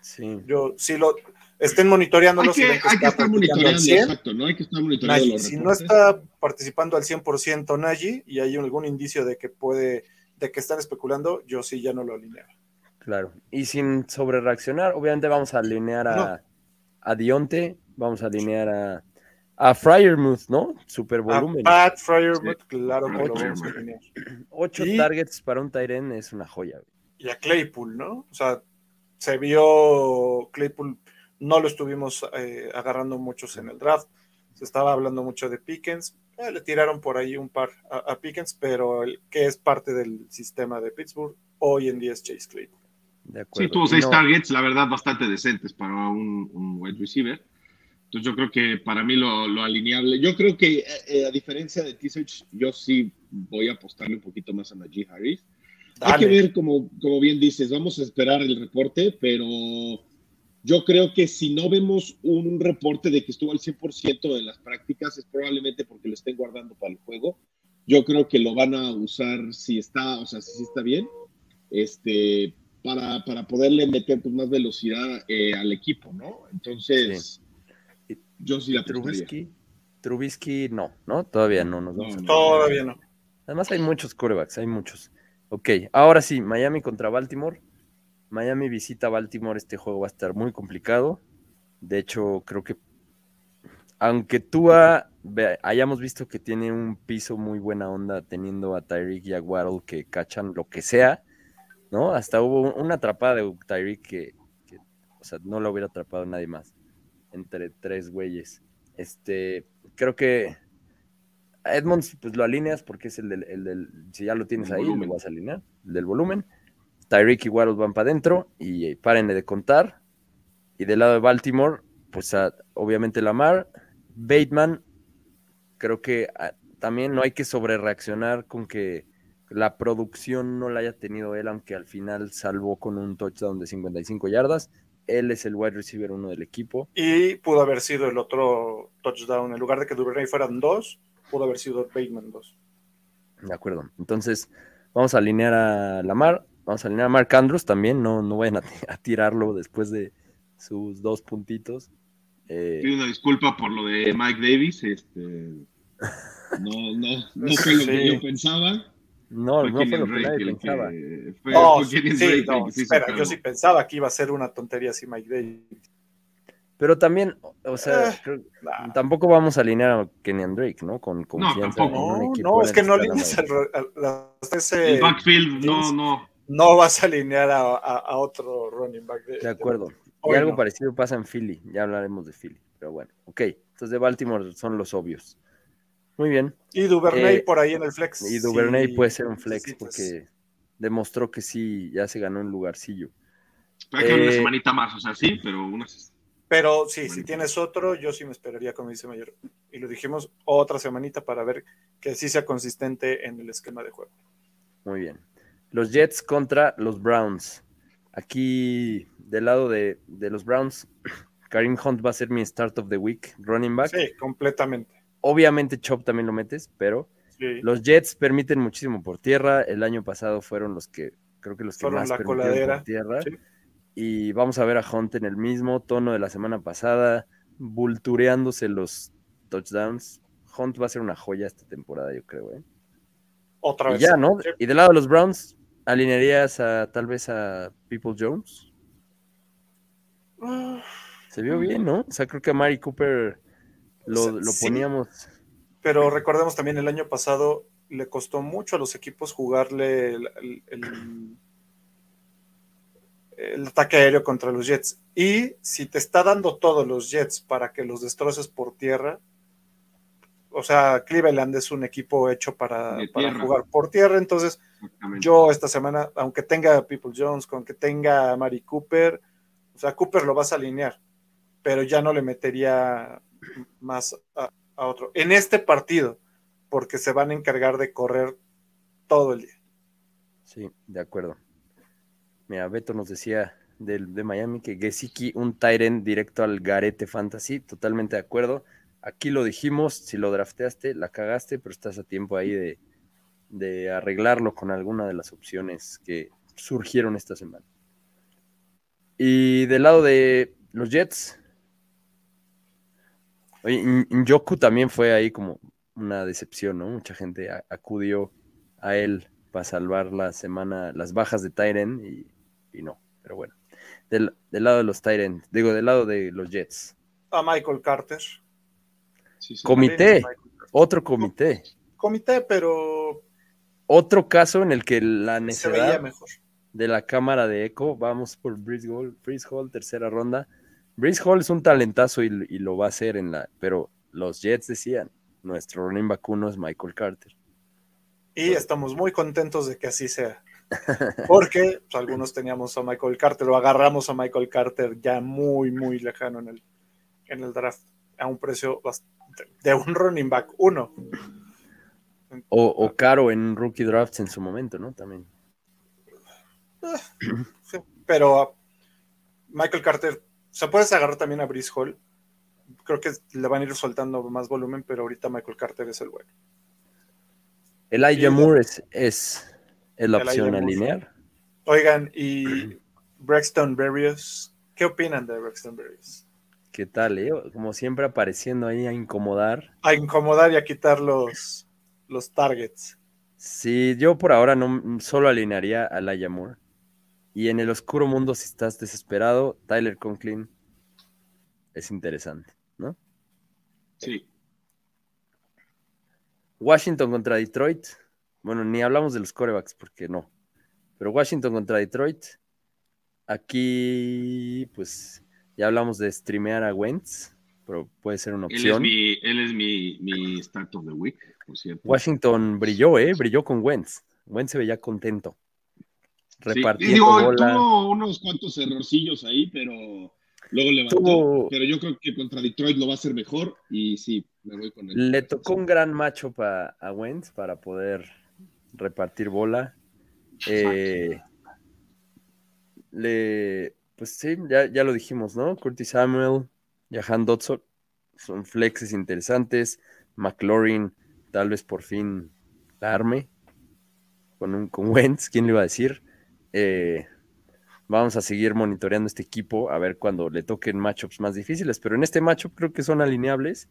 Sí, Yo sí lo estén monitoreándolo. Hay si que, hay que está estar monitoreando, 100, exacto, ¿no? Hay que estar monitoreando Nagy, los si no está participando al 100% Nagy y hay algún indicio de que puede, de que están especulando, yo sí ya no lo alineaba. claro. Y sin sobre reaccionar, obviamente vamos a alinear a, No. a Dionte, vamos a alinear a, a Fryermuth, ¿no? Super A volumen. Pat Fryermuth, Sí. claro que lo vamos a. Ocho Y- targets para un Tyren es una joya. güey. y a Claypool, ¿no? O sea, se vio Claypool, no lo estuvimos eh, agarrando muchos en el draft, se estaba hablando mucho de Pickens, eh, le tiraron por ahí un par a, a Pickens, pero el que es parte del sistema de Pittsburgh hoy en día es Chase Claypool. De acuerdo. Sí, tuvo seis no- targets, la verdad, bastante decentes para un, un wide receiver. Entonces yo creo que para mí lo, lo alineable, yo creo que eh, eh, a diferencia de T-Search, yo sí voy a apostarle un poquito más a Najee Harris. Hay que Dale. ver, como, como bien dices, vamos a esperar el reporte, pero yo creo que si no vemos un reporte de que estuvo al 100% en las prácticas, es probablemente porque lo estén guardando para el juego. Yo creo que lo van a usar si está, o sea, si está bien, este, para, para poderle meter pues, más velocidad eh, al equipo, ¿no? Entonces, Sí. Yo sí la. Trubisky, Trubisky no, ¿no? Todavía no nos vamos No, a-. Todavía no. Además hay muchos quarterbacks, hay muchos. Ok, ahora sí, Miami contra Baltimore. Miami visita Baltimore, este juego va a estar muy complicado. De hecho, creo que aunque Tua ve- hayamos visto que tiene un piso muy buena onda teniendo a Tyreek y a Waddle que cachan lo que sea, ¿no? Hasta hubo una atrapada de Tyreek que, que, o sea, no lo hubiera atrapado nadie más entre tres güeyes. Este, creo que a Edmonds, pues lo alineas porque es el del, el del- si ya lo tienes El ahí, volumen. lo vas a alinear, el del volumen. Tyreek y Waddle van para adentro y eh, párenle de contar. Y del lado de Baltimore, pues a- obviamente Lamar, Bateman, creo que también no hay que sobrereaccionar con que la producción no la haya tenido él, aunque al final salvó con un touchdown de 55 yardas. Él es el wide receiver uno del equipo. Y pudo haber sido el otro touchdown, en lugar de que Duvernay fueran dos, pudo haber sido Bateman dos. De acuerdo. Entonces, vamos a alinear a Lamar, vamos a alinear a Mark Andrews también, no, no vayan a, a tirarlo después de sus dos puntitos. Eh, Pido una disculpa por lo de Mike Davis. Este, no, no, no fue lo que Sí. yo pensaba. No, Fue no fue lo que nadie pensaba. que- fue- No, fue sí, Drake no, espera, yo sí pensaba que iba a ser una tontería así Mike Davis. Pero también, o sea, Eh, creo- nah. tampoco vamos a alinear a Kenyan Drake, ¿no? Con confianza tampoco. No, equipo no, de es que no alineas al, al- las- ese- El backfield, no, no. no vas a alinear a, a- a otro running back. De, De acuerdo. Y algo no. parecido pasa en Philly. Ya hablaremos de Philly. Pero bueno, ok. Entonces de Baltimore son los obvios. Muy bien. Y Duvernay Eh, por ahí en el flex. Y Duvernay puede ser un flex porque demostró que sí, ya se ganó un lugarcillo. Que dar una Eh, semanita más, o sea, sí, pero unas. Pero sí, si tienes otro, yo sí me esperaría, como dice Mayor. Y lo dijimos otra semanita para ver que sí sea consistente en el esquema de juego. Muy bien. Los Jets contra los Browns. Aquí, del lado de, de los Browns, Karim Hunt va a ser mi start of the week, running back. Sí, completamente. Obviamente Chop también lo metes, pero Sí. los Jets permiten muchísimo por tierra. El año pasado fueron los que, creo que los que Fueron más la permitieron coladera. por tierra. Sí. Y vamos a ver a Hunt en el mismo tono de la semana pasada, vultureándose los touchdowns. Hunt va a ser una joya esta temporada, yo creo. ¿eh? Otra Y vez. ya, ¿no? Sí. Y del lado de los Browns, ¿alinearías a tal vez a People Jones? Ah, Se vio bien, ¿no? O sea, creo que a Mari Cooper lo, sea, lo sí. poníamos. Pero recordemos también el año pasado le costó mucho a los equipos jugarle el, el- el- el ataque aéreo contra los Jets. Y si te está dando todos los Jets para que los destroces por tierra, o sea, Cleveland es un equipo hecho para, jugar por tierra, entonces yo esta semana, aunque tenga a People Jones, con que tenga a Mari Cooper, o sea, Cooper lo vas a alinear, pero ya no le metería más a, otro. En este partido, porque se van a encargar de correr todo el día. Sí, de acuerdo. Mira, Beto nos decía del- de, Miami que Gesicki, un Tyren directo al Garete Fantasy, totalmente de acuerdo. Aquí lo dijimos, si lo drafteaste, la cagaste, pero estás a tiempo ahí de, de arreglarlo con alguna de las opciones que surgieron esta semana. Y del lado de los Jets, oye, Njoku también fue ahí como una decepción, ¿no? Mucha gente acudió a él para salvar la semana, las bajas de Tyren y, y no, pero bueno. Del, del lado de los Tyren, digo, del lado de los Jets. A Michael Carter. Sí, sí. Comité, Carter. otro comité, Comité, pero otro caso en el que la se veía necedad mejor. de la cámara de eco, vamos por Breeze Hall, Breeze Hall, tercera ronda. Breeze Hall es un talentazo y, y lo va a hacer en la, pero los Jets decían, nuestro running back uno es Michael Carter. Y estamos muy contentos de que así sea. Porque pues, algunos teníamos a Michael Carter o agarramos a Michael Carter ya muy, muy lejano en el, en el draft, a un precio bastante, de un running back uno. O, o caro en rookie drafts en su momento, ¿no? También. Sí, pero uh, Michael Carter, o sea, puedes agarrar también a Brice Hall. Creo que le van a ir soltando más volumen, pero ahorita Michael Carter es el bueno. Elijah Sí, Moore es, es, es la opción a alinear. Oigan, y Braxton Berrios, ¿qué opinan de Braxton Berrios? ¿Qué tal, eh? Como siempre apareciendo ahí a incomodar. A incomodar y a quitar los, los targets. Sí, yo por ahora no solo alinearía a Elijah Moore. Y en el oscuro mundo, si estás desesperado, Tyler Conklin es interesante, ¿no? Sí. Washington contra Detroit. Bueno, ni hablamos de los corebacks porque no. Pero Washington contra Detroit. Aquí, pues, ya hablamos de streamear a Wentz, pero puede ser una Él es, opción. mi, él es mi, mi start of the week, por cierto. Washington brilló, ¿eh? Brilló con Wentz. Wentz se veía contento. Sí, Repartiendo digo, bola. tuvo unos cuantos errorcillos ahí, pero luego levantó. Tuvo- Pero yo creo que contra Detroit lo va a hacer mejor y sí, me voy con él. Le tocó un gran macho a, a Wentz para poder repartir bola. Eh, le, pues sí, ya, ya lo dijimos, ¿no? Curtis Samuel, Jahan Dotson son flexes interesantes. McLaurin, tal vez por fin la arme con, un, con Wentz, ¿quién le iba a decir? Eh, vamos a seguir monitoreando este equipo a ver cuando le toquen matchups más difíciles, pero en este matchup creo que son alineables.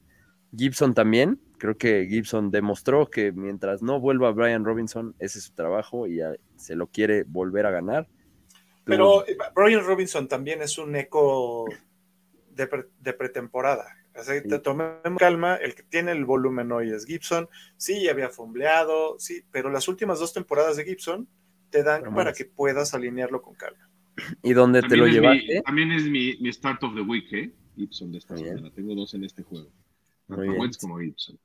Gibson también, creo que Gibson demostró que mientras no vuelva Brian Robinson, ese es su trabajo y ya se lo quiere volver a ganar. Pero eh, Brian Robinson también es un eco de, pre- de pretemporada. Así, te tomemos calma, el que tiene el volumen hoy es Gibson. Sí, había fumbleado, sí, pero las últimas dos temporadas de Gibson te dan Pero para más. que puedas alinearlo con calma. ¿Y dónde te lo llevaste? mi, también es mi, mi start of the week, ¿eh? Gibson de esta Muy bien. semana. Tengo dos en este juego. Muy Tanto como Gibson.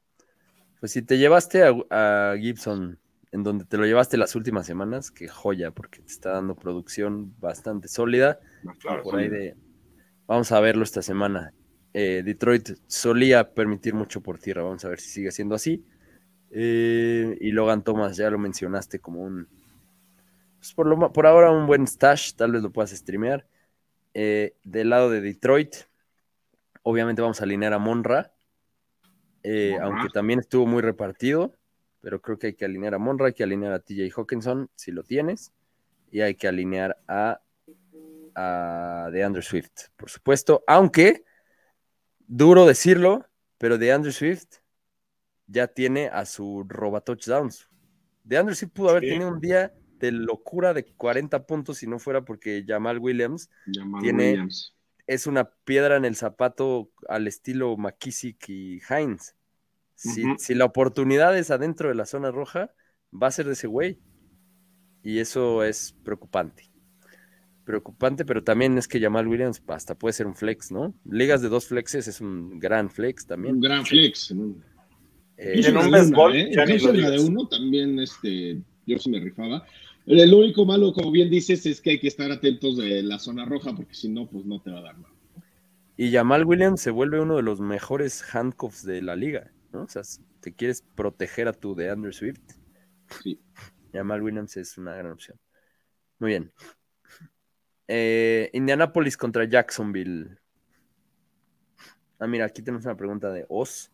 Pues si te llevaste a, a Gibson, en donde te lo llevaste las últimas semanas, qué joya, porque te está dando producción bastante sólida. Claro, por ahí de. Vamos a verlo esta semana. Eh, Detroit solía permitir mucho por tierra. Vamos a ver si sigue siendo así. Eh, y Logan Thomas, ya lo mencionaste como un. Pues por, lo, por ahora un buen stash, tal vez lo puedas streamear. Eh, del lado de Detroit, obviamente vamos a alinear a Monra. eh, Monra. aunque también estuvo muy repartido, pero creo que hay que alinear a Monra, hay que alinear a TJ Hawkinson, si lo tienes, y hay que alinear a, a DeAndre Swift, por supuesto, aunque, duro decirlo, pero DeAndre Swift ya tiene a su roba touchdowns. DeAndre Swift pudo haber Sí. tenido un día de locura de 40 puntos si no fuera porque Jamal Williams Jamal Tiene- Williams. es una piedra en el zapato al estilo McKissick y Hines. Si, si la oportunidad es adentro de la zona roja, va a ser de ese güey. Y eso es preocupante. Preocupante, pero también es que Jamal Williams hasta puede ser un flex, ¿no? Ligas de dos flexes es un gran flex también. Un gran flex. ¿no? Eh, Y en un ¿eh? de uno también, este, yo sí me rifaba. El, único malo, como bien dices, es que hay que estar atentos de la zona roja, porque si no, pues no te va a dar nada. Y Jamal Williams se vuelve uno de los mejores handcuffs de la liga, ¿no? O sea, si te quieres proteger a tu de Andrew Swift, Sí. Jamal Williams es una gran opción. Muy bien. Eh, Indianapolis contra Jacksonville. Ah, mira, aquí tenemos una pregunta de Oz.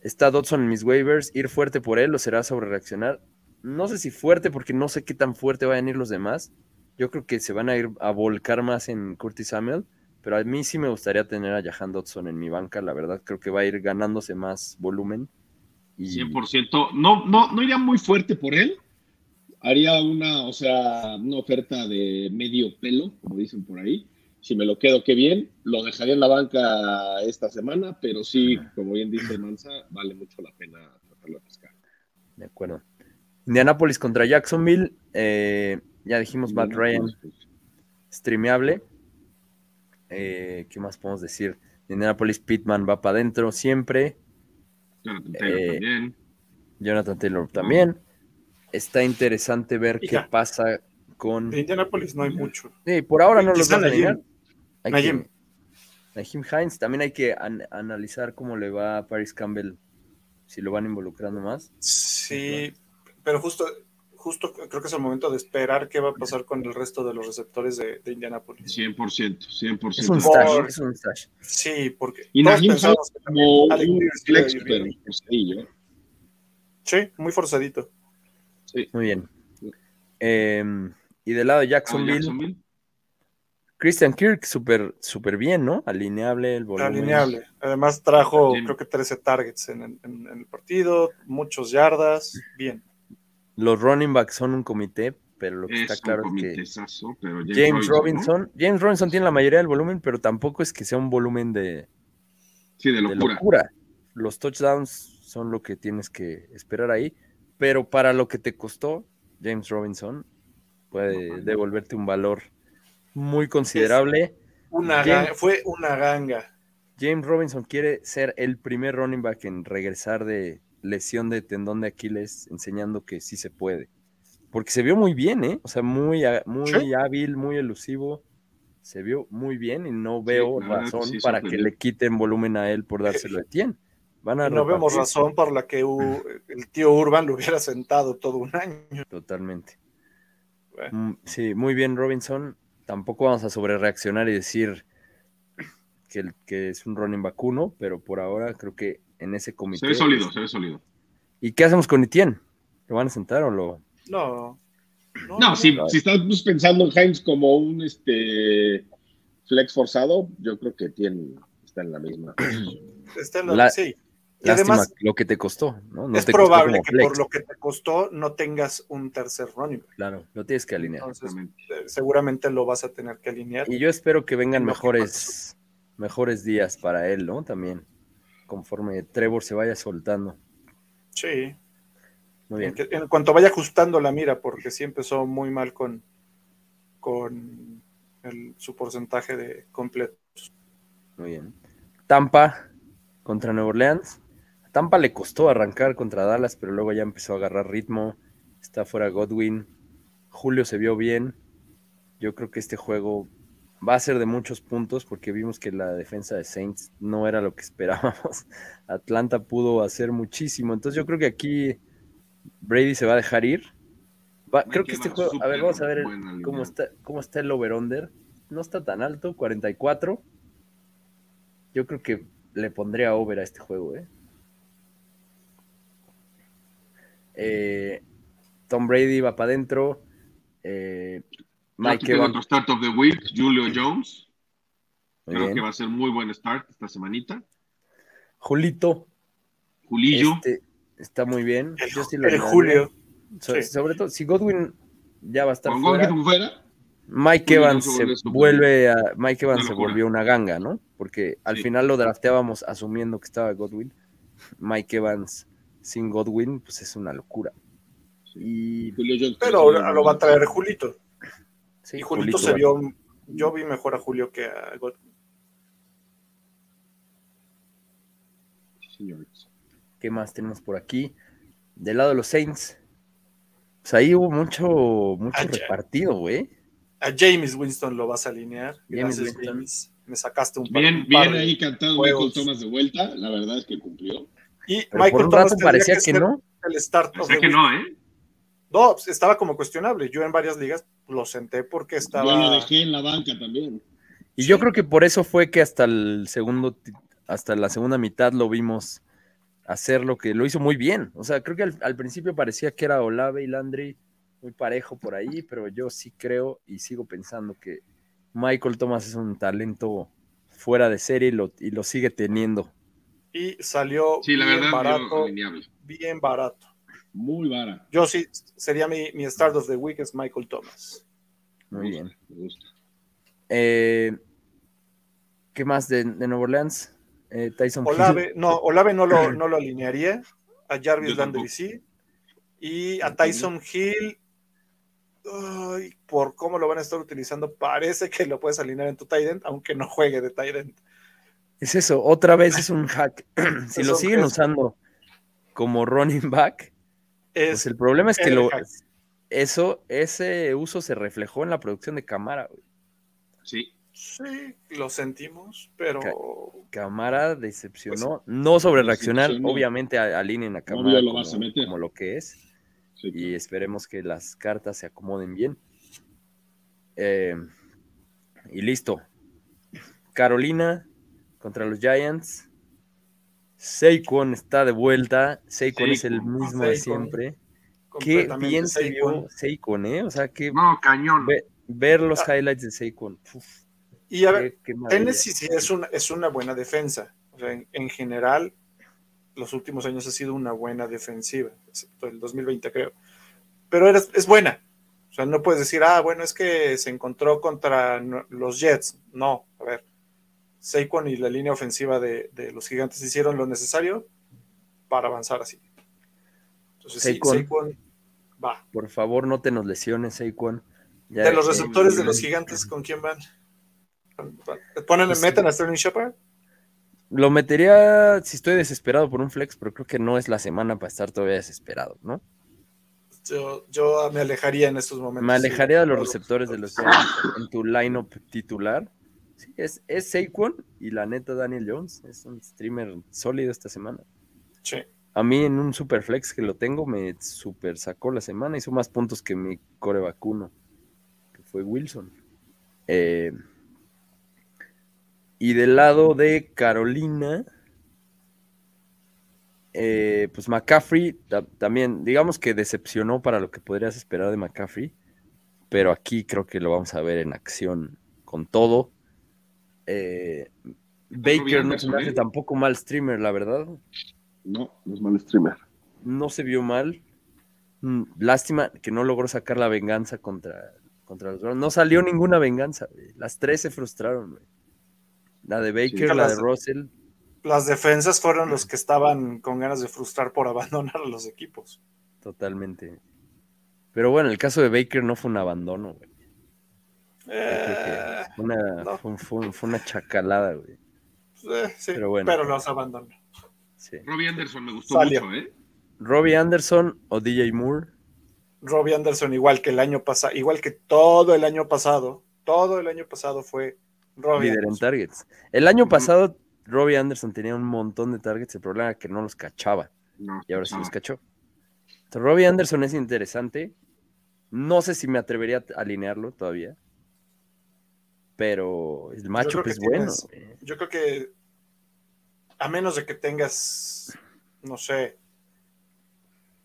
¿Está Dodson en mis waivers? ¿Ir fuerte por él o será sobre reaccionar? No sé si fuerte, porque no sé qué tan fuerte vayan a ir los demás. Yo creo que se van a ir a volcar más en Curtis Samuel, pero a mí sí me gustaría tener a Jahan Dodson en mi banca. La verdad, creo que va a ir ganándose más volumen. Y 100%. No, no, no iría muy fuerte por él. Haría una, o sea, una oferta de medio pelo, como dicen por ahí. Si me lo quedo, qué bien. Lo dejaría en la banca esta semana, pero sí, como bien dice Mansa, vale mucho la pena tratarlo de pescar. De acuerdo. Indianapolis contra Jacksonville. eh, ya dijimos Matt Ryan, streameable. Eh, ¿Qué más podemos decir? Indianapolis Pittman va para adentro siempre. Jonathan Taylor Eh, también. Jonathan Taylor también. Está interesante ver qué pasa con. De Indianapolis no hay mucho. Sí, por ahora no los vas a Najim. Najim. Hines. También hay que an- analizar cómo le va a Paris Campbell. Si lo van involucrando más. Sí, pero justo, justo creo que es el momento de esperar qué va a pasar con el resto de los receptores de, de Indianapolis. 100%, 100%. Es un Por- stash. Es un stash. Sí, porque Y todos que Como un flex, pero por sencillo. Sí, muy forzadito. Muy bien. Em, y del lado de Ah, Jacksonville. Jacksonville. Christian Kirk, súper súper bien, ¿no? Alineable el volumen. Alineable. Además trajo Bien. creo que 13 targets en, en- en el partido, muchos yardas, bien. Los running backs son un comité, pero lo que Es está claro es que James. Robinson, James Robinson tiene la mayoría del volumen, pero tampoco es que sea un volumen de, Sí, de de locura. locura. Los touchdowns son lo que tienes que esperar ahí, pero para lo que te costó, James Robinson puede devolverte un valor muy considerable. Una James- ga- fue una ganga. James Robinson quiere ser el primer running back en regresar de lesión de tendón de Aquiles, enseñando que sí se puede. Porque se vio muy bien, ¿eh? O sea, muy, muy Sí. hábil, muy elusivo. Se vio muy bien y no veo razón sí, para que le quiten volumen a él por dárselo de 100. Van a No vemos razón por la que u- el tío Urban lo hubiera sentado todo un año. Totalmente. Bueno. Mm, Sí, muy bien, Robinson. Tampoco vamos a sobrereaccionar y decir que, el- que es un running vacuno, pero por ahora creo que en ese comité. Se ve sólido, se ve sólido. ¿Y qué hacemos con Etienne? ¿Lo van a sentar o lo.? No. No, si, no. si estás pues, pensando en Hines como un este flex forzado, yo creo que tiene, está en la misma. Está en la- La- sí. Y Lástima además lo que te costó, ¿no? No es te probable que flex. por lo que te costó no tengas un tercer running back. Claro, lo tienes que alinear. Entonces, eh, seguramente lo vas a tener que alinear. Y yo espero que vengan mejores, mejores días para él, ¿no? También, conforme Trevor se vaya soltando. Sí. Muy bien. En, que- en cuanto vaya ajustando la mira, porque sí empezó muy mal con, con el- su porcentaje de completo. Muy bien. Tampa contra Nueva Orleans. A Tampa le costó arrancar contra Dallas, pero luego ya empezó a agarrar ritmo. Está fuera Godwin. Julio se vio bien. Yo creo que este juego va a ser de muchos puntos porque vimos que la defensa de Saints no era lo que esperábamos. Atlanta pudo hacer muchísimo. Entonces yo creo que aquí Brady se va a dejar ir. Va- creo que este juego, a ver, vamos a ver cómo está, cómo está el over-under. No está tan alto, 44. Yo creo que le pondría over a este juego, ¿eh? Eh, Tom Brady va para adentro. Eh, Mike Evans. otro start of the week, Julio Jones. Muy Creo bien. que va a ser muy buen start esta semanita. Julito. Julillo. este, está muy bien. El, Yo sí lo el añadiría. Julio. So- sí. Sobre todo, si Godwin ya va a estar fuera, Godwin fuera, Mike Evans se se vuelve a. Mike Evans se volvió una ganga, ¿no? Porque al Sí. final lo drafteábamos asumiendo que estaba Godwin. Mike Evans sin Godwin, pues es una locura. Y Julio Jones. Pero ahora lo va a traer Julito. Sí, y Julito Julito se vio. Yo vi mejor a Julio que a. Señores. ¿Qué más tenemos por aquí? Del lado de los Saints. Pues ahí hubo mucho, mucho repartido, güey. A James Winston lo vas a alinear. James Gracias, Winston. James. Me sacaste un par, Bien, un par bien de- ahí cantado juegos. Michael Thomas de vuelta. La verdad es que cumplió. Y Pero Michael por un Thomas rato parecía que ser no. El start the que no, ¿eh? No, pues, estaba como cuestionable. Yo en varias ligas lo senté porque Yo lo estaba. dejé en la banca también. Y yo creo que por eso fue que hasta el segundo, hasta la segunda mitad lo vimos hacer lo que lo hizo muy bien. O sea, creo que al, al principio parecía que era Olave y Landry muy parejo por ahí, pero yo sí creo y sigo pensando que Michael Thomas es un talento fuera de serie y lo, y lo sigue teniendo. Y salió Sí, la bien verdad, barato. Bien barato. Muy vara. Yo sí, sería mi, mi start of the week es Michael Thomas. Muy bien. Me gusta. Eh, ¿Qué más de, de Nueva Orleans? Eh, Tyson Hill. Olave, no, Olave no lo, no lo alinearía. A Jarvis Landry sí. Y a Tyson Hill, por cómo lo van a estar utilizando, parece que lo puedes alinear en tu tight end, aunque no juegue de tight end. Es eso, otra vez es un hack. si Es lo siguen gesto. usando como running back, pues Es el problema es que lo, eso, ese uso se reflejó en la producción de Camara. güey. Sí. Sí, lo sentimos, pero Camara decepcionó, no sobre reaccionar, obviamente alineen a Camara lo como, lo que es Sí, y esperemos que las cartas se acomoden bien. Eh, y listo. Carolina contra los Giants. Saquon está de vuelta. Saquon es el mismo de siempre. Qué bien se vio Saquon, ¿eh? O sea, que No, cañón. ve- ver los Ah. highlights de Saquon. uf, Y a ver, qué- qué maravilla. Tennessee sí es una, es una buena defensa. O sea, en, en general, los últimos años ha sido una buena defensiva, excepto el 2020 creo. Pero es buena. O sea, no puedes decir, ah, bueno, es que se encontró contra los Jets. No, a ver. Saquon y la línea ofensiva de, de los gigantes hicieron lo necesario para avanzar así. Entonces, sí, Saquon. Va. Por favor, no te nos lesiones, Saquon. Ya- De los eh, receptores de los gigantes, ¿con quién van? ¿Ponen, Pues- meten a Sterling Shepard? Lo metería si estoy desesperado por un flex, pero creo que no es la semana para estar todavía desesperado, ¿no? Yo, yo me alejaría en estos momentos. Me alejaría sí. de los receptores de los Giants en tu lineup titular. Sí, es, es Saquon y la neta Daniel Jones. Es un streamer sólido esta semana. Sí. A mí en un super flex que lo tengo me super sacó la semana. Hizo más puntos que mi core vacuno, que fue Wilson. Eh, y del lado de Carolina, eh, pues McCaffrey ta- también, digamos que decepcionó para lo que podrías esperar de McCaffrey, pero aquí creo que lo vamos a ver en acción con todo. Eh, Baker no se me hace ¿eh? tampoco mal streamer, la verdad. No, no es mal streamer. No se vio mal. Mm, Lástima que no logró sacar la venganza contra, contra los Browns. No salió ninguna venganza. güey. Las tres se frustraron. güey. La de Baker, Sí. la de Las- Russell. Las defensas fueron los que estaban con ganas de frustrar por abandonar a los equipos. Totalmente. Pero bueno, el caso de Baker no fue un abandono, güey. Eh, fue una, no. fue, fue- fue una chacalada, güey. eh, sí, Pero bueno. pero los abandonó. Sí. Robbie Anderson me gustó Salió. mucho, ¿eh? Robbie Anderson o DJ Moore. Robbie Anderson, igual que el año pasado, igual que todo el año pasado, todo el año pasado fue Robbie líder en targets. El año pasado, Robbie Anderson tenía un montón de targets. El problema era que no los cachaba. No, Y ahora sí no. los cachó. Entonces, Robbie Anderson es interesante. No sé si me atrevería a alinearlo todavía. Pero el matchup es bueno. tienes- güey. Yo creo que a menos de que tengas, no sé,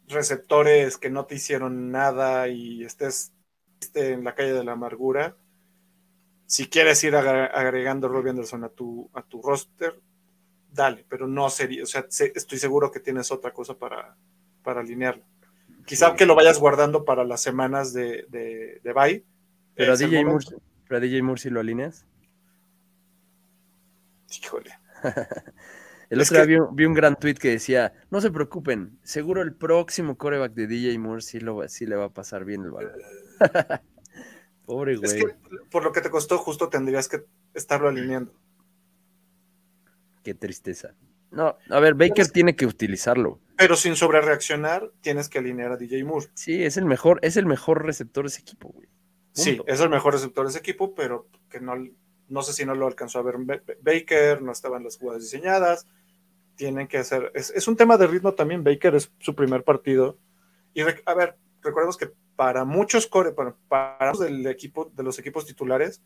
receptores que no te hicieron nada y estés esté en la calle de la amargura, si quieres ir agregando Robbie Anderson a tu, a tu roster, dale, pero no sería, o sea, estoy seguro que tienes otra cosa para, para alinearlo. Quizá Sí. que lo vayas guardando para las semanas de, de, de bye. Pero a DJ Moore. Pero a DJ Moore sí lo alineas. Híjole. El Es otro día que- vi, un- vi un gran tweet que decía, no se preocupen, seguro el próximo coreback de DJ Moore sí, lo, sí le va a pasar bien el balón. Pobre Es güey, que por lo que te costó, justo tendrías que estarlo alineando. qué tristeza. No, a ver, Baker Es- tiene que utilizarlo. Pero sin sobrereaccionar, tienes que alinear a DJ Moore. Sí, es el mejor, es el mejor receptor de ese equipo, güey. Sí, es el mejor receptor de ese equipo, pero que no, no sé si no lo alcanzó a ver Ba- Ba- Baker, no estaban las jugadas diseñadas. Tienen que hacer. Es, es un tema de ritmo también. Baker es su primer partido. Y a ver, recordemos que para muchos core, para, para del equipo, de los equipos titulares,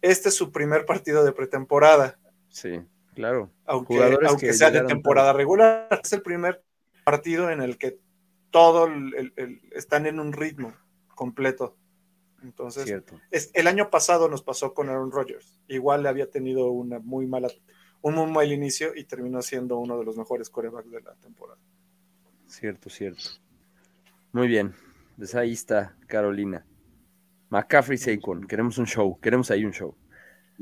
este es su primer partido de pretemporada. Sí, claro. aunque, aunque que sea de temporada regular, es el primer partido en el que todo el- el- el- están en un ritmo completo. Entonces, Cierto. es- el año pasado nos pasó con Aaron Rodgers. Igual le había tenido una muy mala, un muy mal inicio y terminó siendo uno de los mejores corebacks de la temporada. Cierto, cierto. Muy bien. Pues ahí está Carolina. McCaffrey Saquon. Queremos un show. Queremos ahí un show.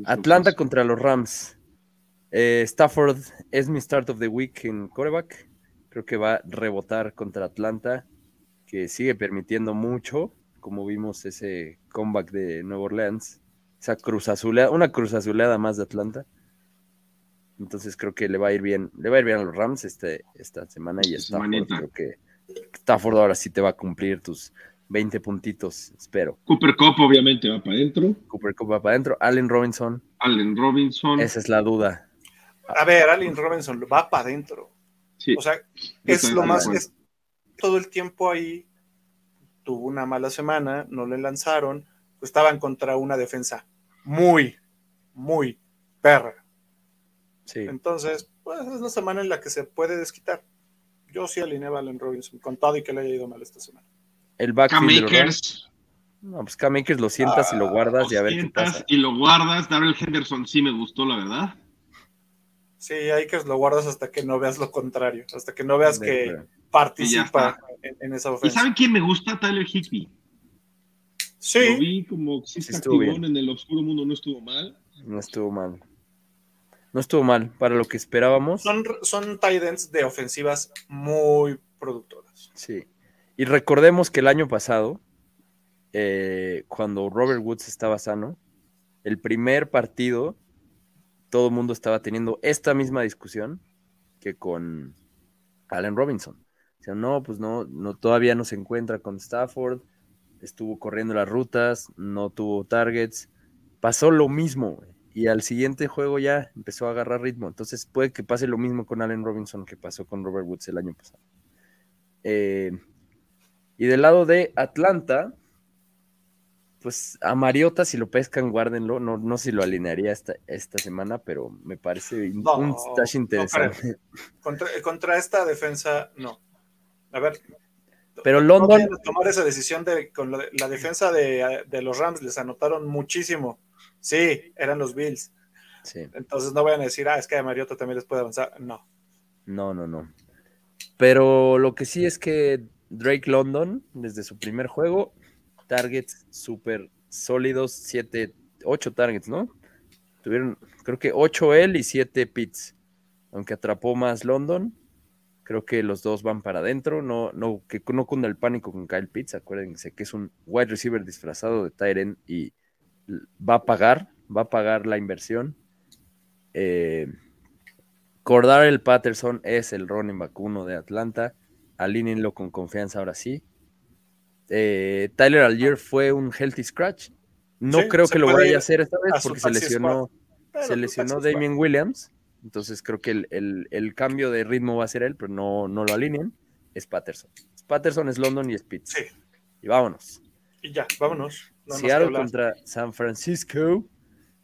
Atlanta contra los Rams. Eh, Stafford es mi start of the week en coreback. Creo que va a rebotar contra Atlanta, que sigue permitiendo mucho, como vimos ese comeback de Nueva Orleans. Esa cruz azuleada, una cruz azuleada más de Atlanta. Entonces creo que le va a ir bien, le va a ir bien a los Rams este, esta semana y Stafford creo que Stafford ahora sí te va a cumplir tus 20 puntitos, espero. Cooper Cup obviamente va para adentro. Cooper Cup va para adentro, Allen Robinson, Allen Robinson. esa es la duda. A ver, Allen Robinson va para adentro. Sí, O sea, es lo más, es todo el tiempo ahí, tuvo una mala semana, no le lanzaron, estaban contra una defensa muy, muy perra. Sí. Entonces, pues es una semana en la que se puede desquitar. Yo sí alineaba a Allen Robinson, con todo y que le haya ido mal esta semana. El backfield. No, pues Cam Akers lo sientas y lo guardas y a ver qué sientas pasa. y lo guardas. Darrell Henderson sí me gustó, la verdad. Sí, hay que lo guardas hasta que no veas lo contrario, hasta que no veas De- que participa en, en esa ¿Y ofensa. saben quién me gusta? Tyler Higby. Lo Sí, vi como sí activón en el oscuro mundo, no estuvo mal. No estuvo mal. No estuvo mal para lo que esperábamos. son, son tight ends de ofensivas muy productoras. Sí. Y recordemos que el año pasado, eh, cuando Robert Woods estaba sano, el primer partido, todo el mundo estaba teniendo esta misma discusión que con Allen Robinson. No, pues no, no, todavía no se encuentra con Stafford, estuvo corriendo las rutas, no tuvo targets, pasó lo mismo, y al siguiente juego ya empezó a agarrar ritmo. Entonces puede que pase lo mismo con Allen Robinson que pasó con Robert Woods el año pasado. Eh, y del lado de Atlanta, pues a Mariota, si lo pescan, guárdenlo. No, no sé si lo alinearía esta, esta semana, pero me parece No, un stash no interesante. Contra, contra esta defensa, no. A ver. Pero no London- tomar esa decisión de con la, la defensa de, de los Rams, les anotaron muchísimo. Sí, eran los Bills. sí, Entonces no vayan a decir, ah, es que a Mariota también les puede avanzar. No. no, no, no. Pero lo que sí es que Drake London, desde su primer juego, targets súper sólidos, 7, 8 targets, ¿no? Tuvieron, creo que 8 él y 7 Pitts. Aunque atrapó más London, creo que los dos van para adentro. No, no, que no cunda el pánico con Kyle Pitts. Acuérdense que es un wide receiver disfrazado de Tyren y va a pagar, va a pagar la inversión. Eh, el Patterson es el running back uno de Atlanta. Alínenlo con confianza ahora sí. Eh, Tyler Algier fue un healthy scratch. No creo que lo vaya a hacer esta vez porque se lesionó, se lesionó Damien Williams. Entonces creo que el, cambio de ritmo va a ser él, pero no, no lo alineen. Es Patterson. Patterson es London y es Pitts. Y vámonos. Y ya, vámonos. Seattle contra San Francisco.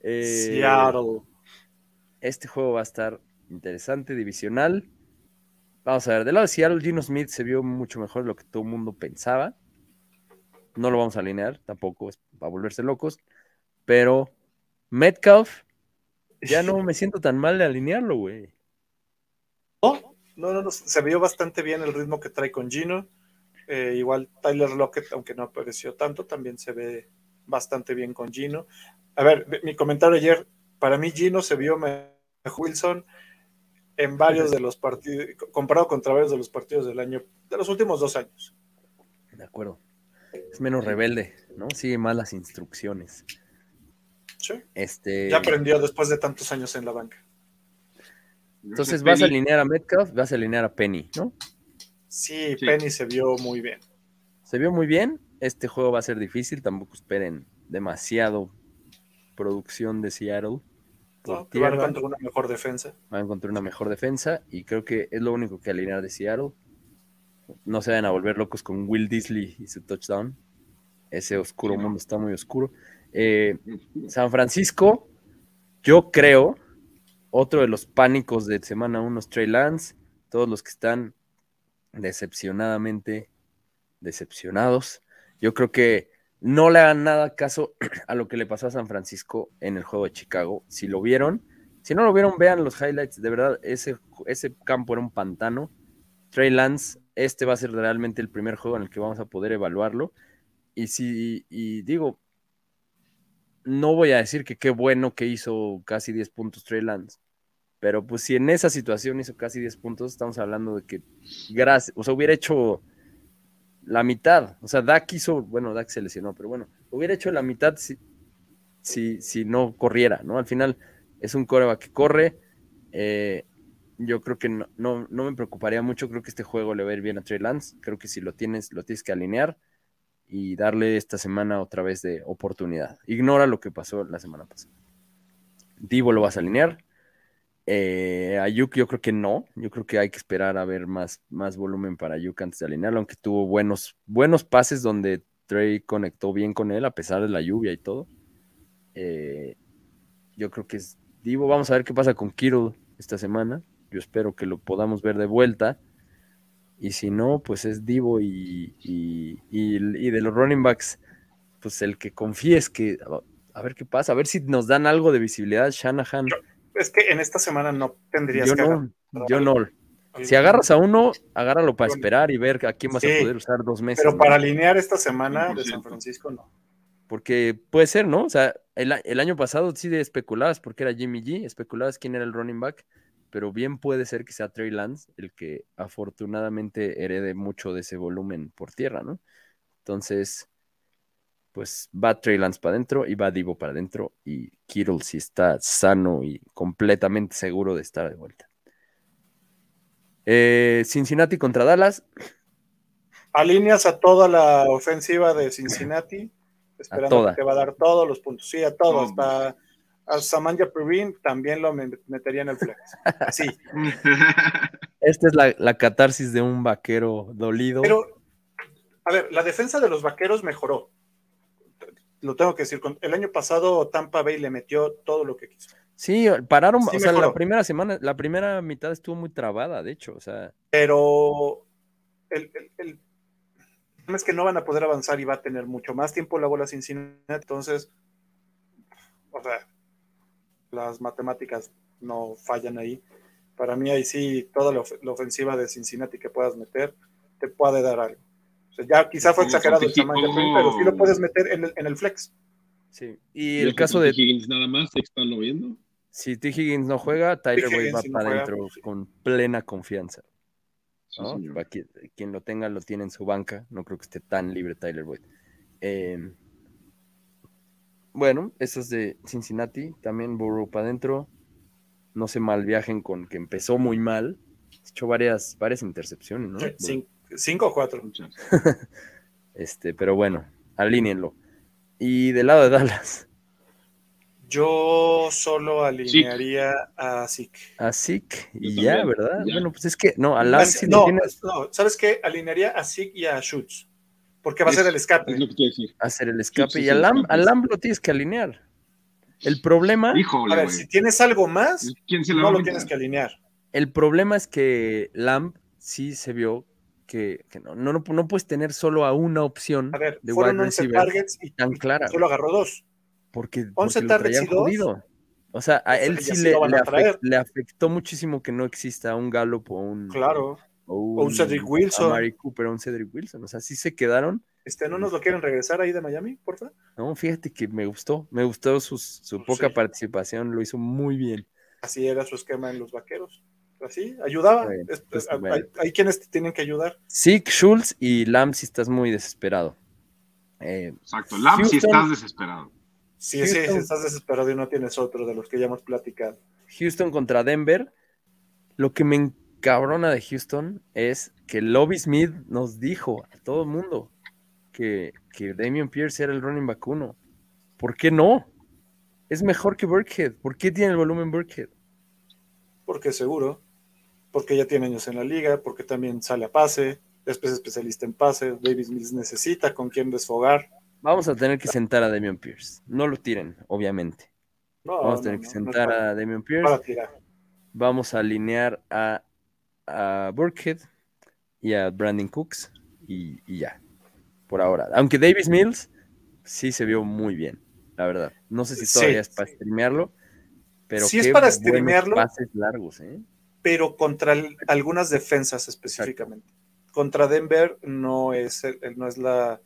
Eh, Seattle. Este juego va a estar interesante, divisional. Vamos a ver, del lado de Seattle, Gino Smith se vio mucho mejor de lo que todo el mundo pensaba. No lo vamos a alinear, tampoco es para volverse locos. Pero Metcalf, ya no me siento tan mal de alinearlo, güey. No, no, no, se vio bastante bien el ritmo que trae con Gino. Eh, igual Tyler Lockett, aunque no apareció tanto, también se ve bastante bien con Gino. A ver, mi comentario ayer, para mí Gino se vio mejor Wilson en varios de los partidos, comparado contra varios de los partidos del año, de los últimos dos años. De acuerdo. Es menos rebelde, ¿no? Sigue más las instrucciones. Sí. Este... Ya aprendió después de tantos años en la banca. Entonces vas a alinear a Metcalf, vas a alinear a Penny, ¿no? Sí, Penny se vio muy bien. Se vio muy bien. Este juego va a ser difícil, tampoco esperen demasiado producción de Seattle. No, van a encontrar una mejor defensa. Van a encontrar una mejor defensa y creo que es lo único que alinear de Seattle. No se vayan a volver locos con Will Disley y su touchdown. Ese oscuro mundo está muy oscuro. Eh, San Francisco, yo creo, otro de los pánicos de semana 1 Trey Lance, todos los que están decepcionadamente decepcionados. Yo creo que no le hagan nada caso a lo que le pasó a San Francisco en el juego de Chicago. Si lo vieron, si no lo vieron, vean los highlights. De verdad, ese, ese campo era un pantano. Trey Lance, este va a ser realmente el primer juego en el que vamos a poder evaluarlo. Y si, y digo, no voy a decir que qué bueno que hizo casi 10 puntos Trey Lance. Pero pues si en esa situación hizo casi 10 puntos, estamos hablando de que gracias, o sea, hubiera hecho la mitad. O sea, Dak hizo, bueno, Dak se lesionó, pero bueno, hubiera hecho la mitad si, si, si no corriera, ¿no? Al final es un coreback que corre. Eh, yo creo que no, no, me preocuparía mucho. Creo que este juego le va a ir bien a Trey Lance. Creo que si lo tienes, lo tienes que alinear y darle esta semana otra vez de oportunidad. Ignora lo que pasó la semana pasada. Divo lo vas a alinear. Eh, Ayuk yo creo que no, yo creo que hay que esperar a ver más, más volumen para Ayuk antes de alinearlo, aunque tuvo buenos, buenos pases donde Trey conectó bien con él a pesar de la lluvia y todo. Eh, yo creo que es Divo, vamos a ver qué pasa con Kittle esta semana, yo espero que lo podamos ver de vuelta. Y si no, pues es Divo y, y, de los running backs, pues el que confíes que a ver qué pasa, a ver si nos dan algo de visibilidad. Shanahan es que en esta semana no tendrías yo que no, Yo no. Si agarras a uno, agárralo para esperar y ver a quién vas a poder usar dos meses. Pero para alinear esta semana de San Francisco, no. Porque puede ser, ¿no? O sea, el, año pasado sí especulabas porque era Jimmy G, especulabas quién era el running back, pero bien puede ser que sea Trey Lance el que afortunadamente herede mucho de ese volumen por tierra, ¿no? Entonces, pues va Trey Lance para adentro y va Divo para adentro y Kittle si está sano y completamente seguro de estar de vuelta. Eh, Cincinnati contra Dallas. Alineas a toda la ofensiva de Cincinnati, esperando que te va a dar todos los puntos. Sí, a todos. Hasta a Samanja Perrin también lo metería en el flex. Así. Esta es la, la catarsis de un vaquero dolido. Pero, a ver, la defensa de los vaqueros mejoró lo tengo que decir, el año pasado Tampa Bay le metió todo lo que quiso. Sí, pararon, o sea, la primera semana, la primera mitad estuvo muy trabada, de hecho, o sea. Pero el, el, es que no van a poder avanzar y va a tener mucho más tiempo la bola Cincinnati, entonces, o sea, las matemáticas no fallan ahí. Para mí ahí sí, toda la, ofensiva de Cincinnati que puedas meter te puede dar algo ya quizá fue exagerado el tamaño, pero sí lo puedes meter en el, flex. Sí. Y el caso de Higgins nada más, ¿se están lo viendo? si T. Higgins no juega, Tyler. Boyd va si no para adentro sí. con plena confianza. Sí, ¿no? Para quien, quien lo tenga, lo tiene en su banca. No creo que esté tan libre Tyler Boyd. Eh, bueno, eso es de Cincinnati. También Burrow para adentro. No se mal viajen con que empezó muy mal. Ha hecho varias, varias intercepciones, ¿no? Cin- cinco o cuatro. Este, pero bueno, alínenlo. Y del lado de Dallas, Yo solo alinearía a Zeke. a Zeke y ya, también, ¿verdad? ya. Bueno, pues es que, no, a lo no, tienes no, ¿sabes qué? Alinearía a Zeke y a Schutz. Porque va a ser el escape. Es lo que te iba a decir. hacer el escape. sí, y sí, a Lamb, escape, a sí. Lamb lo tienes que alinear. El problema, Híjole, A ver, si tienes algo más, ¿Quién se la va no a lo tienes que alinear. el problema es que Lamb sí se vio que, que no, no, no, puedes tener solo a una opción A ver, de fueron wide 11 receiver targets y tan clara. solo agarró dos. Porque, 11 porque targets y dos. jodido. O sea, a él y sí le, le a afect- le afectó muchísimo que no exista un Gallup o un, Claro. O O un Cedric Wilson. a Mari Cooper o un Cedric Wilson. O sea, sí se quedaron. Este, ¿No nos lo quieren regresar ahí de Miami, por favor? No, fíjate que me gustó. Me gustó sus- su Pues poca sí. participación. Lo hizo muy bien. Así era su esquema en los vaqueros. Así, ayudaba. Pues, hay, bueno. hay- hay quienes te tienen que ayudar. Zeke, Schultz y Lamb si estás muy desesperado. Eh, Exacto. Lamb, si Houston- estás desesperado. Sí, sí, Houston- si estás desesperado y no tienes otro de los que ya hemos platicado. Houston contra Denver. Lo que me encabrona de Houston es que Lobby Smith nos dijo a todo el mundo que, que Damian Pierce era el running back uno. ¿Por qué no? Es mejor que Burkhead. ¿Por qué tiene el volumen Burkhead? Porque seguro. Porque ya tiene años en la liga. Porque también sale a pase. Después es especialista en pase. Davis Mills necesita con quien desfogar. Vamos a tener que sentar a Damian Pierce. No lo tiren, obviamente. No, Vamos a tener no, que sentar a Damian Pierce. Vamos a alinear a, a Burkhead y a Brandon Cooks y, y ya. Por ahora. Aunque Davis Mills sí se vio muy bien, la verdad. No sé si Sí. todavía es para streamearlo, pero Sí es para streamearlo. pases largos, ¿eh? Pero contra el- algunas defensas específicamente. Contra Denver no es, el- el- no es la,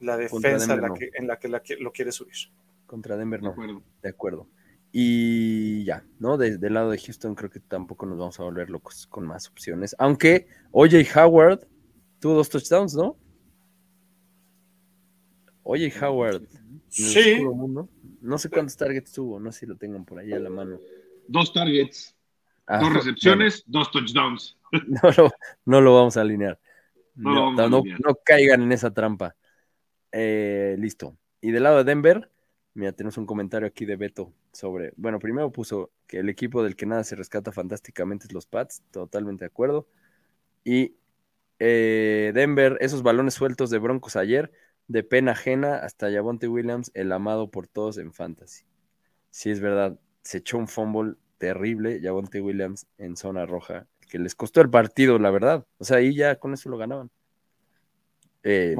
la defensa Denver la no. que, en la que la lo quiere subir. Contra Denver De no, acuerdo. de acuerdo. Y ya, ¿no? De- del lado de Houston creo que tampoco nos vamos a volver locos con más opciones. Aunque OJ Howard tuvo dos touchdowns, ¿no? OJ Howard. el Sí, mundo. No sé cuántos targets tuvo, no sé si lo tengan por ahí a la mano. Dos targets, Ah, dos recepciones, dos touchdowns. no, lo, no lo vamos a alinear. No no caigan en esa trampa. Eh, listo. Y del lado de Denver, mira, tenemos un comentario aquí de Beto sobre. Bueno, primero puso que el equipo del que nada se rescata fantásticamente es los Pats, totalmente de acuerdo. Y eh, Denver, esos balones sueltos de Broncos ayer, de pena ajena hasta Javonte Williams, el amado por todos en fantasy. Sí, es verdad, se echó un fumble terrible, Javonte Williams en zona roja, que les costó el partido, la verdad. O sea, ahí ya con eso lo ganaban. Eh.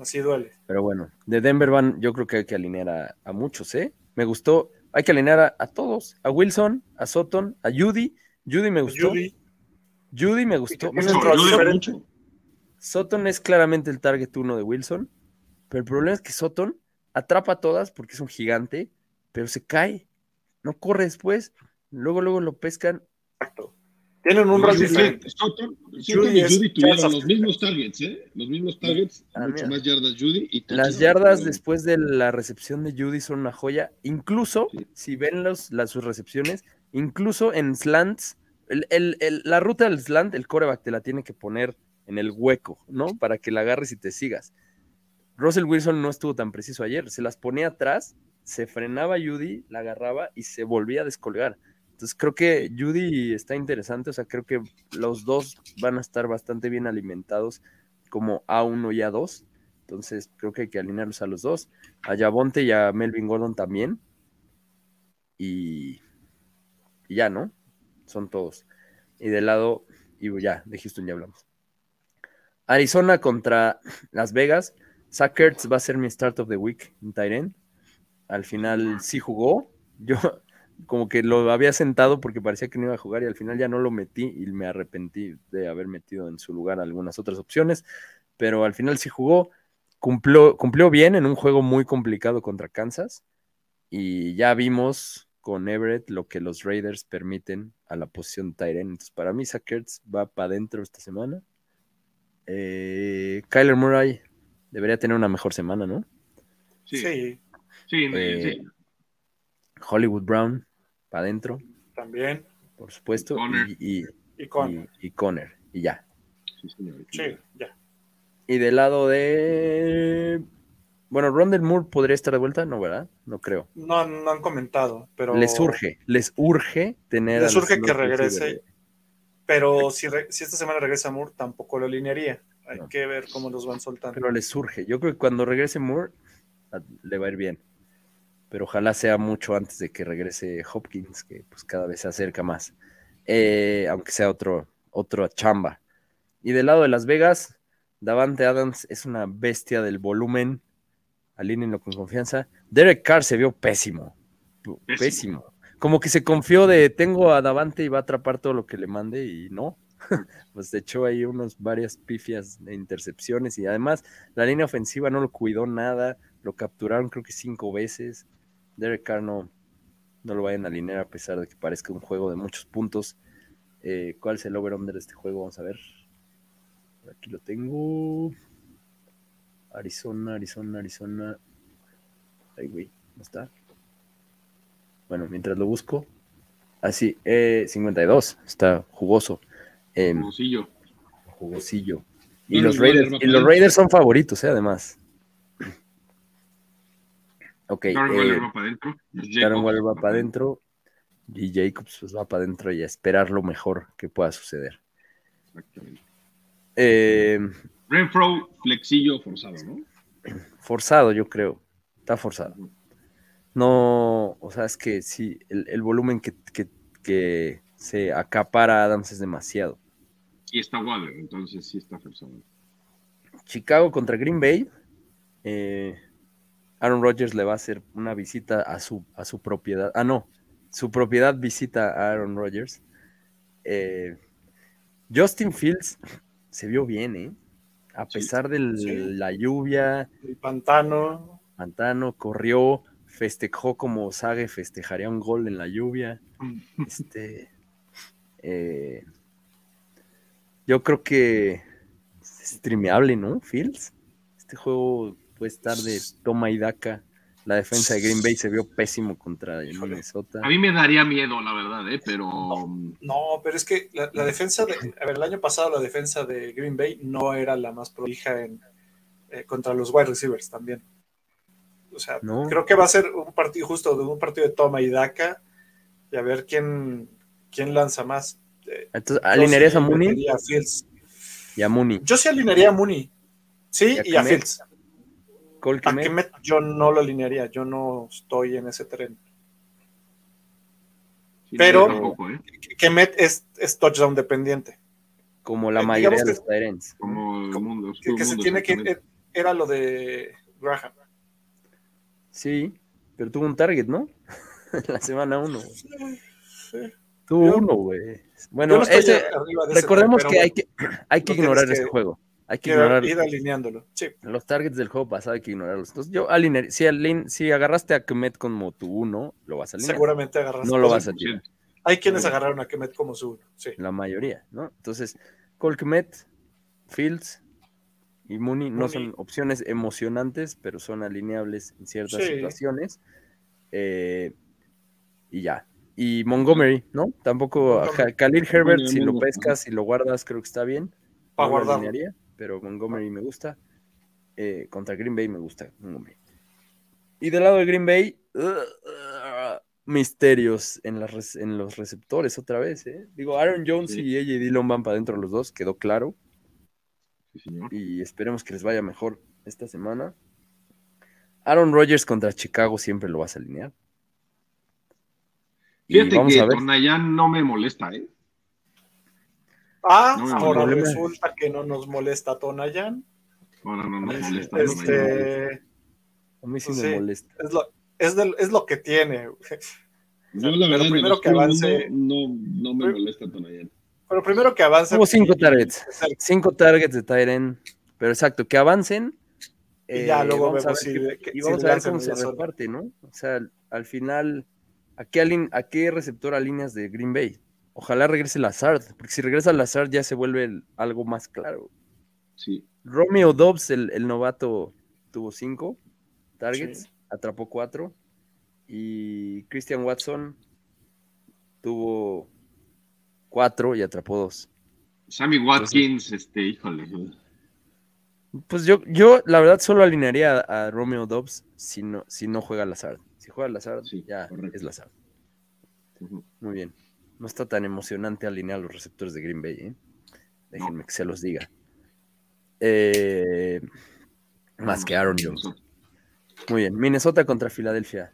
Así duele. pero bueno, de Denver van, yo creo que hay que alinear a, a muchos, ¿eh? Me gustó, hay que alinear a, a todos, a Wilson, a Sutton, a Judy. Judy me gustó. Judy, Judy, me gustó. Y que O sea, tiene Mucho, rol ayuda diferente. mucho. Sutton es claramente el target uno de Wilson, pero el problema es que Sutton atrapa a todas porque es un gigante, pero se cae, no corre después, luego, luego lo pescan. Exacto. Tienen un No, rol sí, diferente. Sutton, Sutton Judy y Judy tuvieron los mismos targets, ¿eh? Los mismos targets, Ah, mucho mira. más yardas Judy y Las yardas después de la recepción de Judy son una joya. Incluso, Sí. si ven los, las, sus recepciones, incluso en slants, el- el- el- la ruta del slant, el coreback te la tiene que poner en el hueco, ¿no? Para que la agarres y te sigas. Russell Wilson no estuvo tan preciso ayer. Se las ponía atrás, se frenaba Judy, la agarraba y se volvía a descolgar. Entonces creo que Judy está interesante. O sea, creo que los dos van a estar bastante bien alimentados como A1 y A2. Entonces creo que hay que alinearlos a los dos. A Yavonte y a Melvin Gordon también. Y, y ya, ¿no? Son todos. Y del lado, y ya, de Houston ya hablamos. Arizona contra Las Vegas. Sackers va a ser mi start of the week en Tyren. Al final sí jugó. Yo como que lo había sentado porque parecía que no iba a jugar y al final ya no lo metí y me arrepentí de haber metido en su lugar algunas otras opciones. Pero al final sí jugó. cumplió, cumplió bien en un juego muy complicado contra Kansas. Y ya vimos con Everett lo que los Raiders permiten a la posición de Tyrene. Entonces, para mí, Sackers va para adentro esta semana. Eh, Kyler Murray debería tener una mejor semana, ¿no? Sí, Sí, sí, Eh, sí. Hollywood Brown para adentro, también. por supuesto. Conner. Y, y, Y con. y- y Conner, y ya. Sí, señor. Sí, ya. Y del lado de. Bueno, Rondell Moore podría estar de vuelta, no, ¿verdad? No creo. No, no han comentado, pero. Les urge, les urge tener. Les urge que regrese. Pero si, re- si esta semana regresa Moore, tampoco lo alinearía. Hay No. que ver cómo los van soltando. Pero les surge. Yo creo que cuando regrese Moore, a- le va a ir bien. Pero ojalá sea mucho antes de que regrese Hopkins, que pues cada vez se acerca más. Eh, aunque sea otro, otro chamba. Y del lado de Las Vegas, Davante Adams es una bestia del volumen. Alínenlo con confianza. Derek Carr se vio pésimo. Pésimo. Pésimo. Como que se confió de tengo a Davante y va a atrapar todo lo que le mande y no. pues echó ahí unos varias pifias de intercepciones y además la línea ofensiva no lo cuidó nada, lo capturaron creo que cinco veces. Derek Carr no, no lo vayan a alinear a pesar de que parezca un juego de muchos puntos. Eh, ¿Cuál es el over-under de este juego? Vamos a ver. Aquí lo tengo. Arizona, Arizona, Arizona. Ay, güey, ¿no está? Bueno, mientras lo busco. Así, eh, 52. Está jugoso. Em, Hermosillo. jugosillo. Y los, Raiders, y los. Raiders son favoritos, eh, además. Ok, Darren eh, Waller va para adentro. Darren Jacobs Waller va para adentro. Y Jacobs pues, va para adentro y a esperar lo mejor que pueda suceder. Exactamente. Eh, Renfro, flexillo forzado, ¿no? forzado, yo creo. Está forzado. No, o sea, es que sí, el, el volumen que, que- que se acapara a Adams es demasiado. Y está Waller, entonces sí está forzado. Chicago contra Green Bay. eh, Aaron Rodgers le va a hacer una visita a su, a su propiedad. Ah, no. Su propiedad visita a Aaron Rodgers. Eh, Justin Fields se vio bien, ¿eh? A Sí, pesar de sí. la lluvia, El pantano. Pantano corrió, festejó como Sage festejaría un gol en la lluvia. Este, eh, yo creo que es streameable, ¿no? Fields. Este juego puede estar de toma y daca. La defensa de Green Bay se vio pésimo contra. Minnesota. A mí me daría miedo, la verdad, ¿eh? Pero No, pero es que la, la defensa de. A ver, el año pasado la defensa de Green Bay no era la más prolija en, eh, contra los wide receivers también. O sea, No. creo que va a ser un partido justo de un partido de toma y daca y a ver quién, quién lanza más. Eh, Entonces, ¿alinearías a Mooney a Fields. y a Mooney? Yo sí alinearía a Mooney. Sí, ¿Y a y a Kmet? Fields. Cole A Kmet, Kemet yo no lo alinearía, yo no estoy en ese tren. sí, Pero- tampoco, ¿eh? Kemet es, es touchdown dependiente. como la eh, mayoría de los Tyrants. Como el mundo. Que, que se tiene que exactamente. era lo de Graham. Sí, pero tuvo un target, ¿no? la semana uno. Sí. Tuvo Yo- uno, güey. Bueno, no ese, ese recordemos tren, que hay que, hay que ignorar ese que- juego. Hay que ignorar ir alineándolo. Sí, los targets del juego pasado, hay que ignorarlos. Entonces, yo alinearía, si, alin- si agarraste a Kemet como tu uno, lo vas a alinear. seguramente agarras. No lo vas a tirar. Hay quienes agarraron a Kemet como su uno. Sí. La mayoría, ¿no? Entonces, Cole Kemet, Fields y Mooney no Mooney. son opciones emocionantes, pero son alineables en ciertas Sí. situaciones. Eh, y ya. Y Montgomery, ¿no? Tampoco Montgomery. Khalil Herbert, si lo pescas y lo guardas, creo que está bien. Pa' No guardarlo. Pero Montgomery me gusta. Eh, contra Green Bay me gusta Montgomery. Y del lado de Green Bay, uh, uh, misterios en, las rec- en los receptores otra vez. ¿eh? Digo, Aaron Jones Sí. y AJ Dillon van para adentro los dos, quedó claro. Sí, señor. Y esperemos que les vaya mejor esta semana. Aaron Rodgers contra Chicago siempre lo vas a alinear. Fíjate vamos que a ver. Tonayan no me molesta, ¿eh? Ah, No, ahora resulta que no nos molesta Tonayan. Ahora no nos molesta. Tonayan. Este, A mí sí Pues me sí. molesta. es, lo, es, del- es lo que tiene. Yo, la Pero verdad, el primero que avance- mundo, no, no me molesta Tonayan. Pero primero que avance. Hubo cinco y- targets. Cinco targets de Tyren. Pero exacto, que avancen Y ya Eh, luego vamos a vemos ver si- que- y vamos a ver cómo se reparte, ¿no? O sea, al, al final, ¿a qué, ¿a qué receptor alineas de Green Bay? Ojalá regrese Lazard, porque si regresa Lazard ya se vuelve el- algo más claro. Sí. Romeo Dobbs, el, el novato, tuvo cinco targets, Sí. atrapó cuatro. Y Christian Watson tuvo cuatro y atrapó dos. Sammy Watkins, este, híjole. Pues yo, yo la verdad solo alinearía a, a Romeo Dobbs si no, si no juega Lazard. Si juega Lazard, Sí, ya correcto. es Lazard. Muy bien. No está tan emocionante alinear los receptores de Green Bay, ¿eh? Déjenme que se los diga. Eh, más que Aaron Jones. Muy bien. Minnesota contra Filadelfia.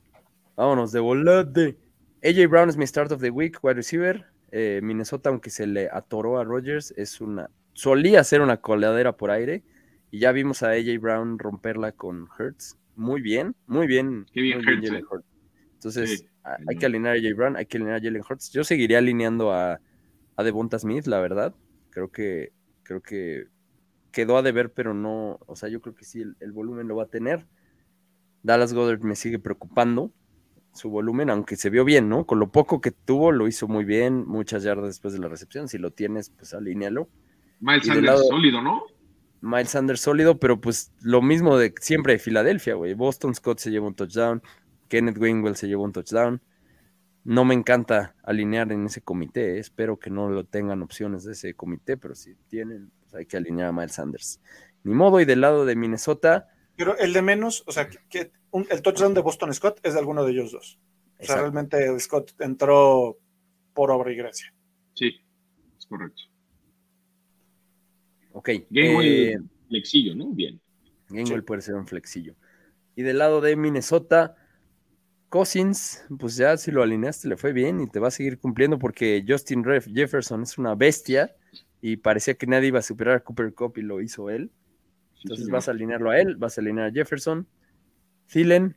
Vámonos de volante. AJ Brown es mi start of the week, wide receiver. Eh, Minnesota, aunque se le atoró a Rodgers, es una. Solía ser una coladera por aire. Y ya vimos a AJ Brown romperla con Hurts. Muy bien, muy bien. Qué bien muy Jalen eh. Entonces, Sí, hay que alinear a AJ Brown, hay que alinear a Jalen Hurts. Yo seguiría alineando a, a Devonta Smith, la verdad. Creo que, creo que quedó a deber, pero no. O sea, yo creo que sí, el, el volumen lo va a tener. Dallas Goddard me sigue preocupando su volumen, aunque se vio bien, ¿no? Con lo poco que tuvo, lo hizo muy bien, muchas yardas después de la recepción. Si lo tienes, pues alínealo. Miles Sanders, lado- sólido, ¿no? Miles Sanders sólido, pero pues lo mismo de siempre de Filadelfia, güey. Boston Scott se llevó un touchdown, Kenneth Gainwell se llevó un touchdown. No me encanta alinear en ese comité, eh. espero que no lo tengan opciones de ese comité, pero si tienen, pues hay que alinear a Miles Sanders. Ni modo, y del lado de Minnesota, Pero el de menos, o sea, que, que un- el touchdown de Boston Scott es de alguno de ellos dos. O sea, realmente Scott entró por obra y gracia. Sí, es correcto. ok. Gainwell, eh, flexillo, ¿no? Bien. Gainwell Sí. puede ser un flexillo. Y del lado de Minnesota, Cousins, pues ya si lo alineaste le fue bien y te va a seguir cumpliendo porque Justin Ref Jefferson es una bestia y parecía que nadie iba a superar a Cooper Cup y lo hizo él. Sí, Entonces vas a alinearlo a él, vas a alinear a Jefferson. Thielen,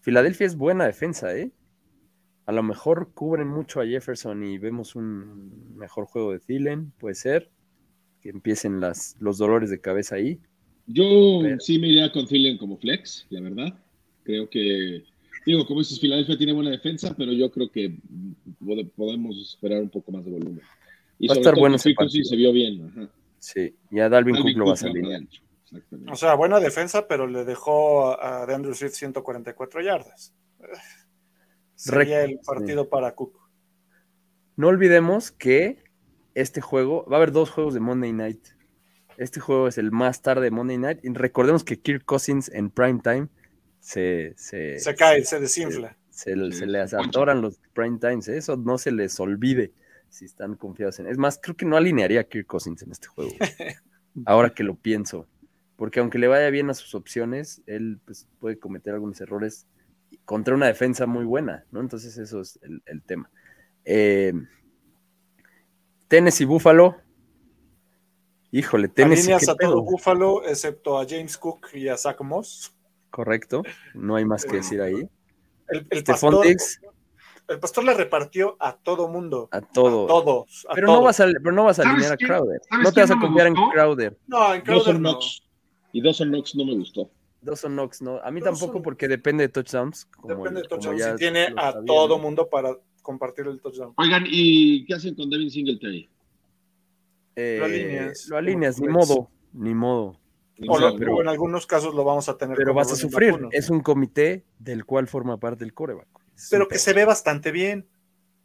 Filadelfia es buena defensa, ¿eh? A lo mejor cubren mucho a Jefferson y vemos un mejor juego de Thielen, puede ser. Que empiecen las, los dolores de cabeza ahí. Yo Pero- sí me iría con Thielen como flex, la verdad. Creo que, digo, como dices, Filadelfia tiene buena defensa, pero yo creo que pode- podemos esperar un poco más de volumen. Y Va a sobre estar todo bueno ese partido. se vio bien. Ajá. Sí, y a Dalvin Dalvin Cook lo a va adentro, Exactamente. O sea, buena defensa, pero le dejó a a DeAndre Swift 144 yardas. Sería Rec- el partido para Cook. No olvidemos que este juego, va a haber dos juegos de Monday Night. Este juego es el más tarde de Monday Night. Y recordemos que Kirk Cousins en prime time se, se, Se cae, se desinfla. se, Sí, se les atoran los prime times. ¿eh? Eso no se les olvide si están confiados en. Es más, creo que no alinearía a Kirk Cousins en este juego. ahora que lo pienso. Porque aunque le vaya bien a sus opciones, él pues, puede cometer algunos errores contra una defensa muy buena, ¿no? Entonces eso es el, el tema. Eh, Tennessee Buffalo. Híjole, Tennessee. Alineas ¿qué a todo? Buffalo, excepto a James Cook y a Zach Moss. Correcto. No hay más que decir ahí. El, el Stephon pastor, Diggs, el pastor le repartió a todo mundo. a todo. A todos. a pero, no vas a, pero no vas a ¿Sabes alinear a? Crowder. ¿Sabes No te vas a confiar en? Crowder. No, en Crowder no. Knox. Y Dawson Knox no me gustó. Dawson Knox, no. A mí Dawson- tampoco porque depende de touchdowns. como- Depende de como touchdown. ya Si tiene a todo mundo para compartir el touchdown. Oigan, ¿y qué hacen con Devin Singletary? Eh, Lo alineas Lo alineas, ni modo. Ni modo. O, lo- sea, pero- o en algunos casos lo vamos a tener. Pero vas a sufrir. Es un comité del cual forma parte el coreback. Es Pero que se ve bastante bien.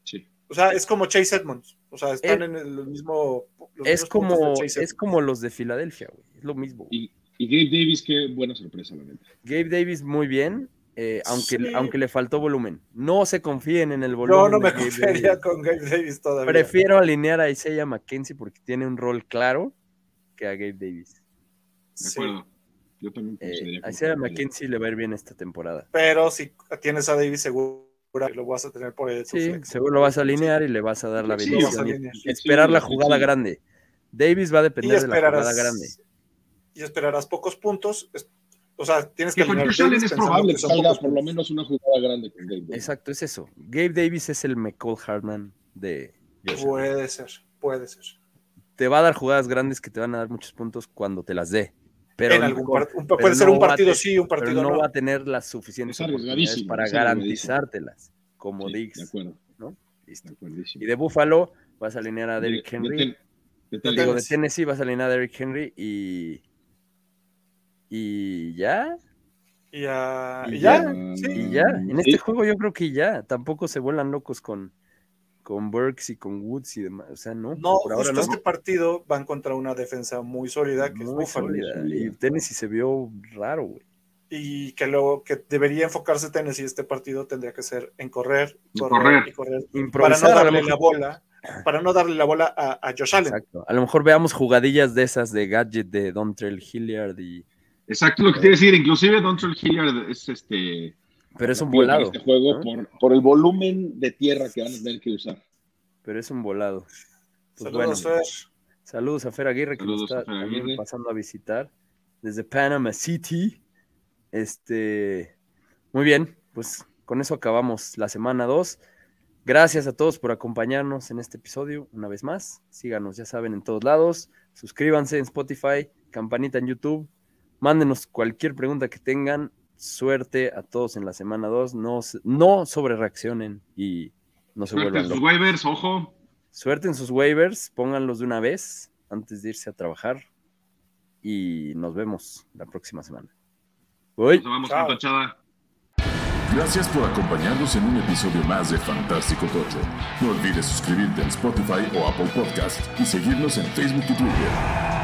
Sí. O sea, es como Chase Edmonds. O sea, están Eh, en el mismo. los Es como, es como los de Filadelfia, güey. Es lo mismo. Y, y Gabe Davis, qué buena sorpresa, la neta. Gabe Davis muy bien, eh, aunque, Sí. aunque le faltó volumen. No se confíen en el volumen. No, no me confiaría Davis. con Gabe Davis todavía. Prefiero alinear a Isaiah McKenzie porque tiene un rol claro que a Gabe Davis. De Sí, acuerdo. Yo también Eh, consideraría a McKenzie le va a ir bien esta temporada. pero si tienes a Davis, seguro que lo vas a tener por tu Sí, flex. seguro lo vas a alinear y le vas a dar la Sí, bendición. y esperar la Sí, jugada sí. grande. Davis va a depender de la jugada grande. Y esperarás pocos puntos. O sea, tienes Que que con alinear Josh Allen es Probable que salga por lo menos una jugada grande con Gabe Davis. Exacto, es eso. Gabe Davis es el McCall Hartman de Josh. Puede ser, puede ser. Te va a dar jugadas grandes que te van a dar muchos puntos cuando te las dé. Pero, en algún no- part- un- puede pero ser no un partido te- sí, un pero partido no, no. va a tener las suficientes Es oportunidades para garantizártelas, como Sí, Diggs. de acuerdo, Listo. de acuerdísimo. Y de Buffalo vas a alinear a Derrick De- Henry. de de ten- Digo, de Tennessee. Vas a alinear a Derrick Henry y. Y ya. Y, ah, Y y ya, ya. sí. Y ya. En Sí. este juego yo creo que ya. Tampoco se vuelan locos con, con Burks y con Woods y demás. O sea, no. No, por ahora justo no. este partido van contra una defensa muy sólida, que es Muy Buffalo. sólida. Y Tennessee se vio raro, güey. Y que lo que debería enfocarse Tennessee este partido tendría que ser en correr, correr, correr. y correr. Para no a darle la bola, para no darle la bola a, a Josh Allen. Exacto. A lo mejor veamos jugadillas de esas de gadget de Dontrell Hilliard y. Exacto lo que quiere decir. Inclusive Dontrell Hilliard es este. Pero es un volado. Este juego ¿no? por, por el volumen de tierra que van a tener que usar. Pero es un volado. Pues Saludos, bueno, Fer. Saludos a Fer Aguirre que Saludos nos está Aguirre. pasando a visitar desde Panama City. Este, muy bien, pues con eso acabamos la semana 2. Gracias a todos por acompañarnos en este episodio una vez más. Síganos, ya saben, en todos lados. Suscríbanse en Spotify, campanita en YouTube. Mándenos cualquier pregunta que tengan. Suerte a todos en la semana 2. No, no sobre reaccionen y no se Suerte en vuelvan sus locos. waivers, ojo. Suerte en sus waivers, pónganlos de una vez antes de irse a trabajar. Y nos vemos la próxima semana. Uy. Nos vamos Chao. con. Gracias por acompañarnos en un episodio más de Fantástico Tocho. No olvides suscribirte en Spotify o Apple Podcast y seguirnos en Facebook y Twitter.